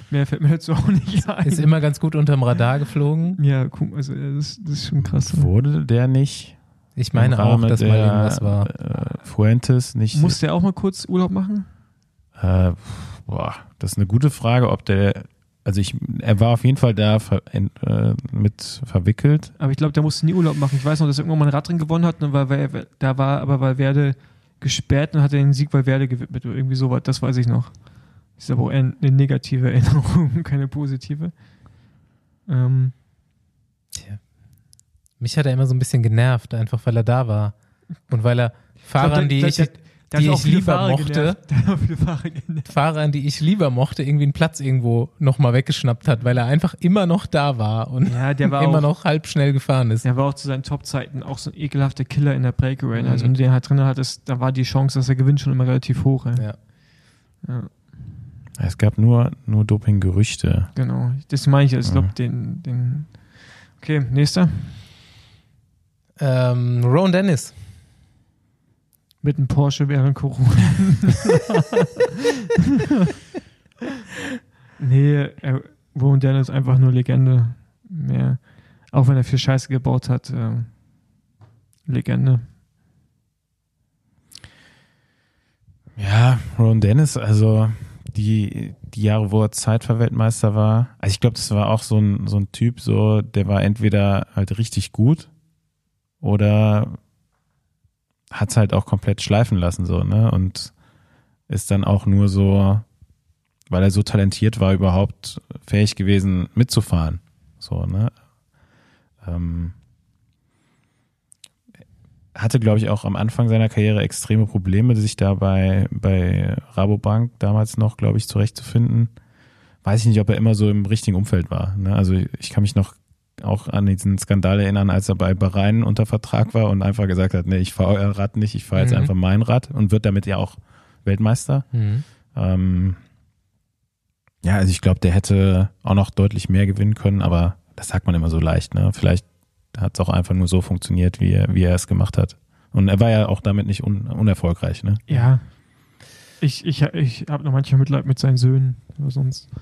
Mehr fällt mir dazu auch nicht ein. Ist immer ganz gut unterm Radar geflogen. ja, guck, also das, das ist schon krass. Wurde der nicht Ich meine im auch, dass mal der, irgendwas war. Äh, Fuentes nicht. Musste er auch mal kurz Urlaub machen? Äh, boah, das ist eine gute Frage, ob der. Also ich, er war auf jeden Fall da ver, äh, mit verwickelt. Aber ich glaube, der musste nie Urlaub machen. Ich weiß noch, dass er irgendwann mal ein Radrennen gewonnen hat, ne, weil, weil da war aber Valverde gesperrt und hat er den Sieg Valverde gewidmet oder irgendwie sowas. Das weiß ich noch. Ist aber auch eher eine negative Erinnerung, keine positive. Ähm, Mich hat er immer so ein bisschen genervt, einfach weil er da war. Und weil er Fahrern, die ich, die ich lieber mochte. Fahrern, die ich lieber mochte, irgendwie einen Platz irgendwo nochmal weggeschnappt hat, weil er einfach immer noch da war und Ja, der war immer auch, noch halb schnell gefahren ist. der war auch zu seinen Top-Zeiten auch so ein ekelhafter Killer in der Breakaway. Mhm. Also wenn du den halt drin hattest, da war die Chance, dass er gewinnt, schon immer relativ hoch. Ey. Ja. Ja, Es gab nur, nur Doping-Gerüchte. genau. Das meine ich. Also ich glaube, Mhm. den, den. Okay, nächster. Ähm, Ron Dennis. Mit einem Porsche während Corona. nee, er, Ron Dennis ist einfach nur Legende. Mehr. Auch wenn er viel Scheiße gebaut hat. ähm, Legende. Ja, Ron Dennis, also die, die Jahre, wo er Zeitverweltmeister war, also ich glaube, das war auch so ein, so ein Typ, so, der war entweder halt richtig gut oder hat es halt auch komplett schleifen lassen, so, ne? Und ist dann auch nur so, weil er so talentiert war, überhaupt fähig gewesen, mitzufahren. So, ne? Ähm, hatte, glaube ich, auch am Anfang seiner Karriere extreme Probleme, sich da bei, bei Rabobank damals noch, glaube ich, zurechtzufinden. Weiß ich nicht, ob er immer so im richtigen Umfeld war. Ne? Also ich kann mich noch auch an diesen Skandal erinnern, als er bei Bahrain unter Vertrag war und einfach gesagt hat, nee, ich fahre euer Rad nicht, ich fahre jetzt Mhm. einfach mein Rad und wird damit ja auch Weltmeister. Mhm. Ähm, ja, also ich glaube, der hätte auch noch deutlich mehr gewinnen können, aber das sagt man immer so leicht. Ne? Vielleicht hat es auch einfach nur so funktioniert, wie er, wie er es gemacht hat. Und er war ja auch damit nicht un, unerfolgreich. Ne? Ja. Ich, ich, ich habe noch manchmal Mitleid mit seinen Söhnen oder sonst.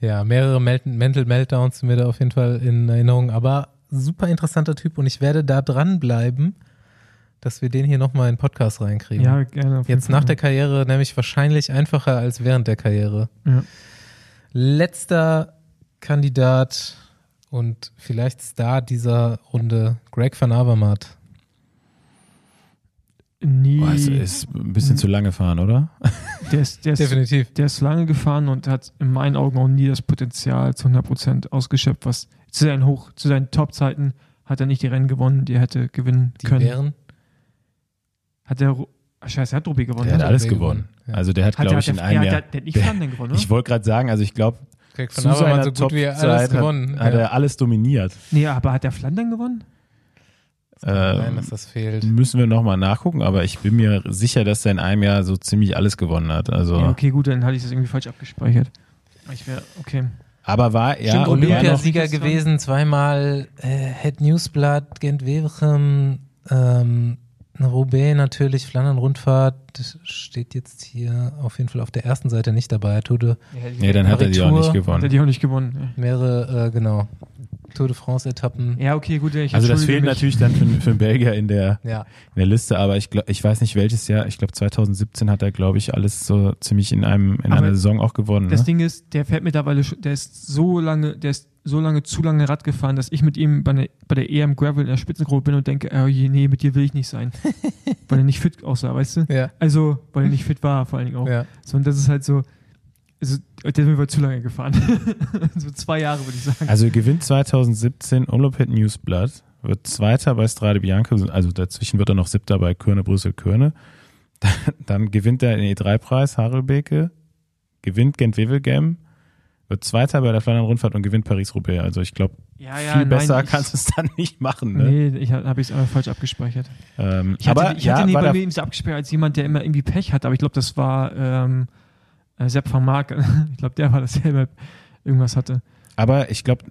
Ja, mehrere Mel Mental Meltdowns sind mir da auf jeden Fall in Erinnerung, aber super interessanter Typ und ich werde da dranbleiben, dass wir den hier nochmal in den Podcast reinkriegen. Ja, gerne. Jetzt Fall. nach der Karriere nämlich wahrscheinlich einfacher als während der Karriere. Ja. Letzter Kandidat und vielleicht Star dieser Runde, Greg van Avermaet. Nie. Boah, es ist ein bisschen zu lange fahren, oder? der, ist, der, ist, Definitiv. der ist lange gefahren und hat in meinen Augen auch nie das Potenzial zu 100% ausgeschöpft, was zu seinen Hoch, zu seinen Top-Zeiten hat er nicht die Rennen gewonnen, die er hätte gewinnen Die können. wären. Hat er, Ach, scheiße, er hat Ruby gewonnen. Der hat alles gewonnen. gewonnen, ja. Also der hat, Hat glaube ich, in der- einem ja, Jahr. Der, der hat nicht Der- Flandern gewonnen, oder? Ich wollte gerade sagen, also ich glaube, Greg van zu Avermaet seiner so gut wie alles hat, gewonnen. hat ja. er alles dominiert. Nee, aber hat er Flandern gewonnen? Nein, Ähm, dass das fehlt. Müssen wir nochmal nachgucken, aber ich bin mir sicher, dass er in einem Jahr so ziemlich alles gewonnen hat. Also, Ja, okay, gut, dann hatte ich das irgendwie falsch abgespeichert. Ich wäre, okay. aber war ja war noch, Olympiasieger gewesen, zweimal äh, Het Newsblad, Gent Wevelgem, ähm, Roubaix natürlich, Flandern Rundfahrt, das steht jetzt hier auf jeden Fall auf der ersten Seite nicht dabei. Tour de, nee, dann hat er die auch nicht Hat er gewonnen. die auch nicht gewonnen. mehrere, äh, genau, Tour de France Etappen. Ja, okay, gut. Ich Also das fehlt mich. natürlich dann für, für einen Belgier in der, Ja, in der Liste, aber ich glaub, ich weiß nicht welches Jahr, ich glaube 2017 hat er, glaube ich, alles so ziemlich in einem in Aber einer Saison auch gewonnen. Das Ne? Ding ist, der fährt mittlerweile, schon- der ist so lange, der ist so lange zu lange Rad gefahren, dass ich mit ihm bei der, bei der EM Gravel in der Spitzengruppe bin und denke, oh je, nee, mit dir will ich nicht sein. weil er nicht fit aussah, weißt du? ja, Also, weil er nicht fit war, vor allen Dingen auch. ja. So, und das ist halt so, also, der ist mir wohl zu lange gefahren. so zwei Jahre, würde ich sagen. Also gewinnt 2017 Olopet Newsblatt, wird Zweiter bei Strade Bianca, also dazwischen wird er noch Siebter bei Körne, Brüssel, Körne. Dann, dann gewinnt er den E3-Preis, Harelbeke, gewinnt Gent-Wevelgem, wird Zweiter bei der Flandern Rundfahrt und gewinnt Paris-Roubaix. Also ich glaube, ja, viel besser ich, kannst du es dann nicht machen. Ne? Nee, ich habe es aber falsch abgespeichert. Ähm, Ich hatte, aber ich hatte ja, bei mir so abgespeichert als jemand, der immer irgendwie Pech hat, aber ich glaube, das war ähm, äh, Sepp van Mark. ich glaube, der war das, der immer irgendwas hatte. aber ich glaube,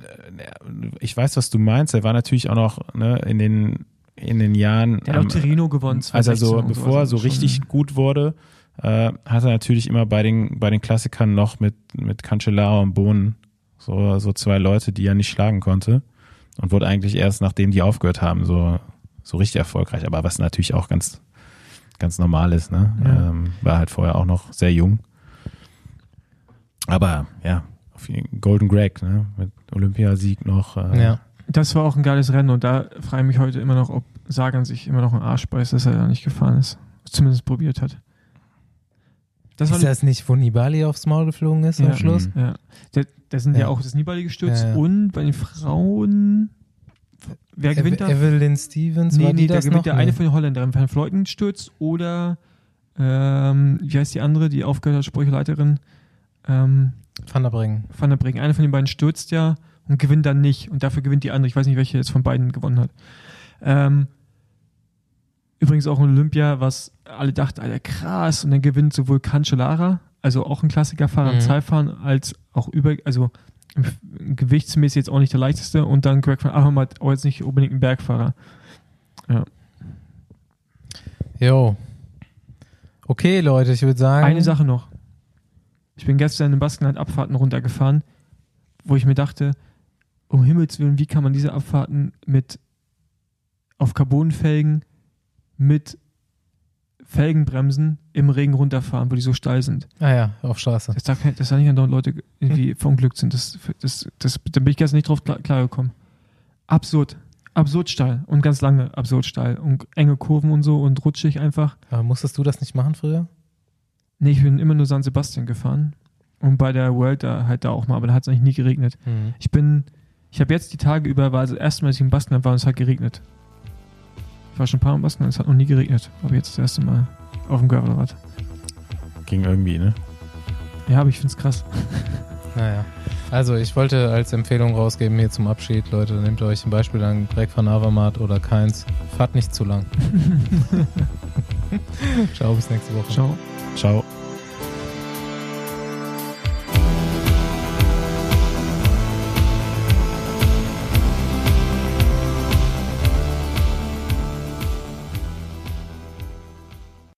ich weiß, was du meinst. Er war natürlich auch noch ne, in den in den Jahren, Der hat ähm, auch Torino gewonnen. als er so, 2016 und bevor er so Also richtig gut wurde, äh, hat er natürlich immer bei den, bei den Klassikern noch mit, mit Cancellara und Bohnen so, so zwei Leute, die er nicht schlagen konnte. Und wurde eigentlich erst, nachdem die aufgehört haben, so, so richtig erfolgreich. Aber was natürlich auch ganz, ganz normal ist, ne? Ja. Ähm, war halt vorher auch noch sehr jung. Aber ja, auf jeden- Golden Greg, ne? Mit Olympiasieg noch. Äh, ja. Das war auch ein geiles Rennen und da frage ich mich heute immer noch, ob Sagan sich immer noch einen Arsch beißt, dass er da nicht gefahren ist. Zumindest probiert hat. Das ist das nicht, wo Nibali aufs Maul geflogen ist Ja. am Schluss? Mhm. Ja. Da, da sind ja. Ja. auch das Nibali gestürzt Ja, und bei den Frauen. Wer gewinnt da? Ev Evelyn Stevens, nee, war die nee, da das gewinnt noch? der eine von den Holländern, Van Vleuten stürzt oder ähm, wie heißt die andere, die aufgehört hat, Sprücheleiterin? Ähm, Van der Breggen. Van der Breggen. Einer von den beiden stürzt ja und gewinnt dann nicht. Und dafür gewinnt die andere. Ich weiß nicht, welche jetzt von beiden gewonnen hat. Ähm, übrigens auch ein Olympia, was alle dachten, Alter, krass. Und dann gewinnt sowohl Cancellara, also auch ein Klassikerfahrer im Mhm. Zeitfahren, als auch über, also gewichtsmäßig jetzt auch nicht der leichteste. Und dann Greg van Avermaet, auch jetzt nicht unbedingt ein Bergfahrer. Jo. Okay, Leute, ich würde sagen. Eine Sache noch. Ich bin gestern in Baskenland Abfahrten runtergefahren, wo ich mir dachte, um Himmels Willen, wie kann man diese Abfahrten mit auf Carbonfelgen mit Felgenbremsen im Regen runterfahren, wo die so steil sind. Ah ja, auf Straße. Das darf, kein- das darf nicht andauernd Leute irgendwie verunglückt sind. Das, das, das, da bin ich gestern nicht drauf klar, klargekommen. Absurd. Absurd steil und ganz lange absurd steil und enge Kurven und so und rutschig einfach. Aber musstest du das nicht machen früher? Nee, ich bin immer nur San Sebastian gefahren. Und bei der World da halt da auch mal, aber da hat es eigentlich nie geregnet. Hm. Ich bin, ich habe jetzt die Tage über, war also das erste Mal, dass ich in Baskenland war und es hat geregnet. Ich war schon ein paar Mal in Baskenland, es hat noch nie geregnet. Aber jetzt das erste Mal auf dem Gravelrad. Ging irgendwie, ne? Ja, aber ich find's krass. Naja. Also, ich wollte als Empfehlung rausgeben hier zum Abschied, Leute, nehmt euch ein Beispiel an Greg van Avermaet oder keins. Fahrt nicht zu lang. Ciao, bis nächste Woche. Ciao. Ciao.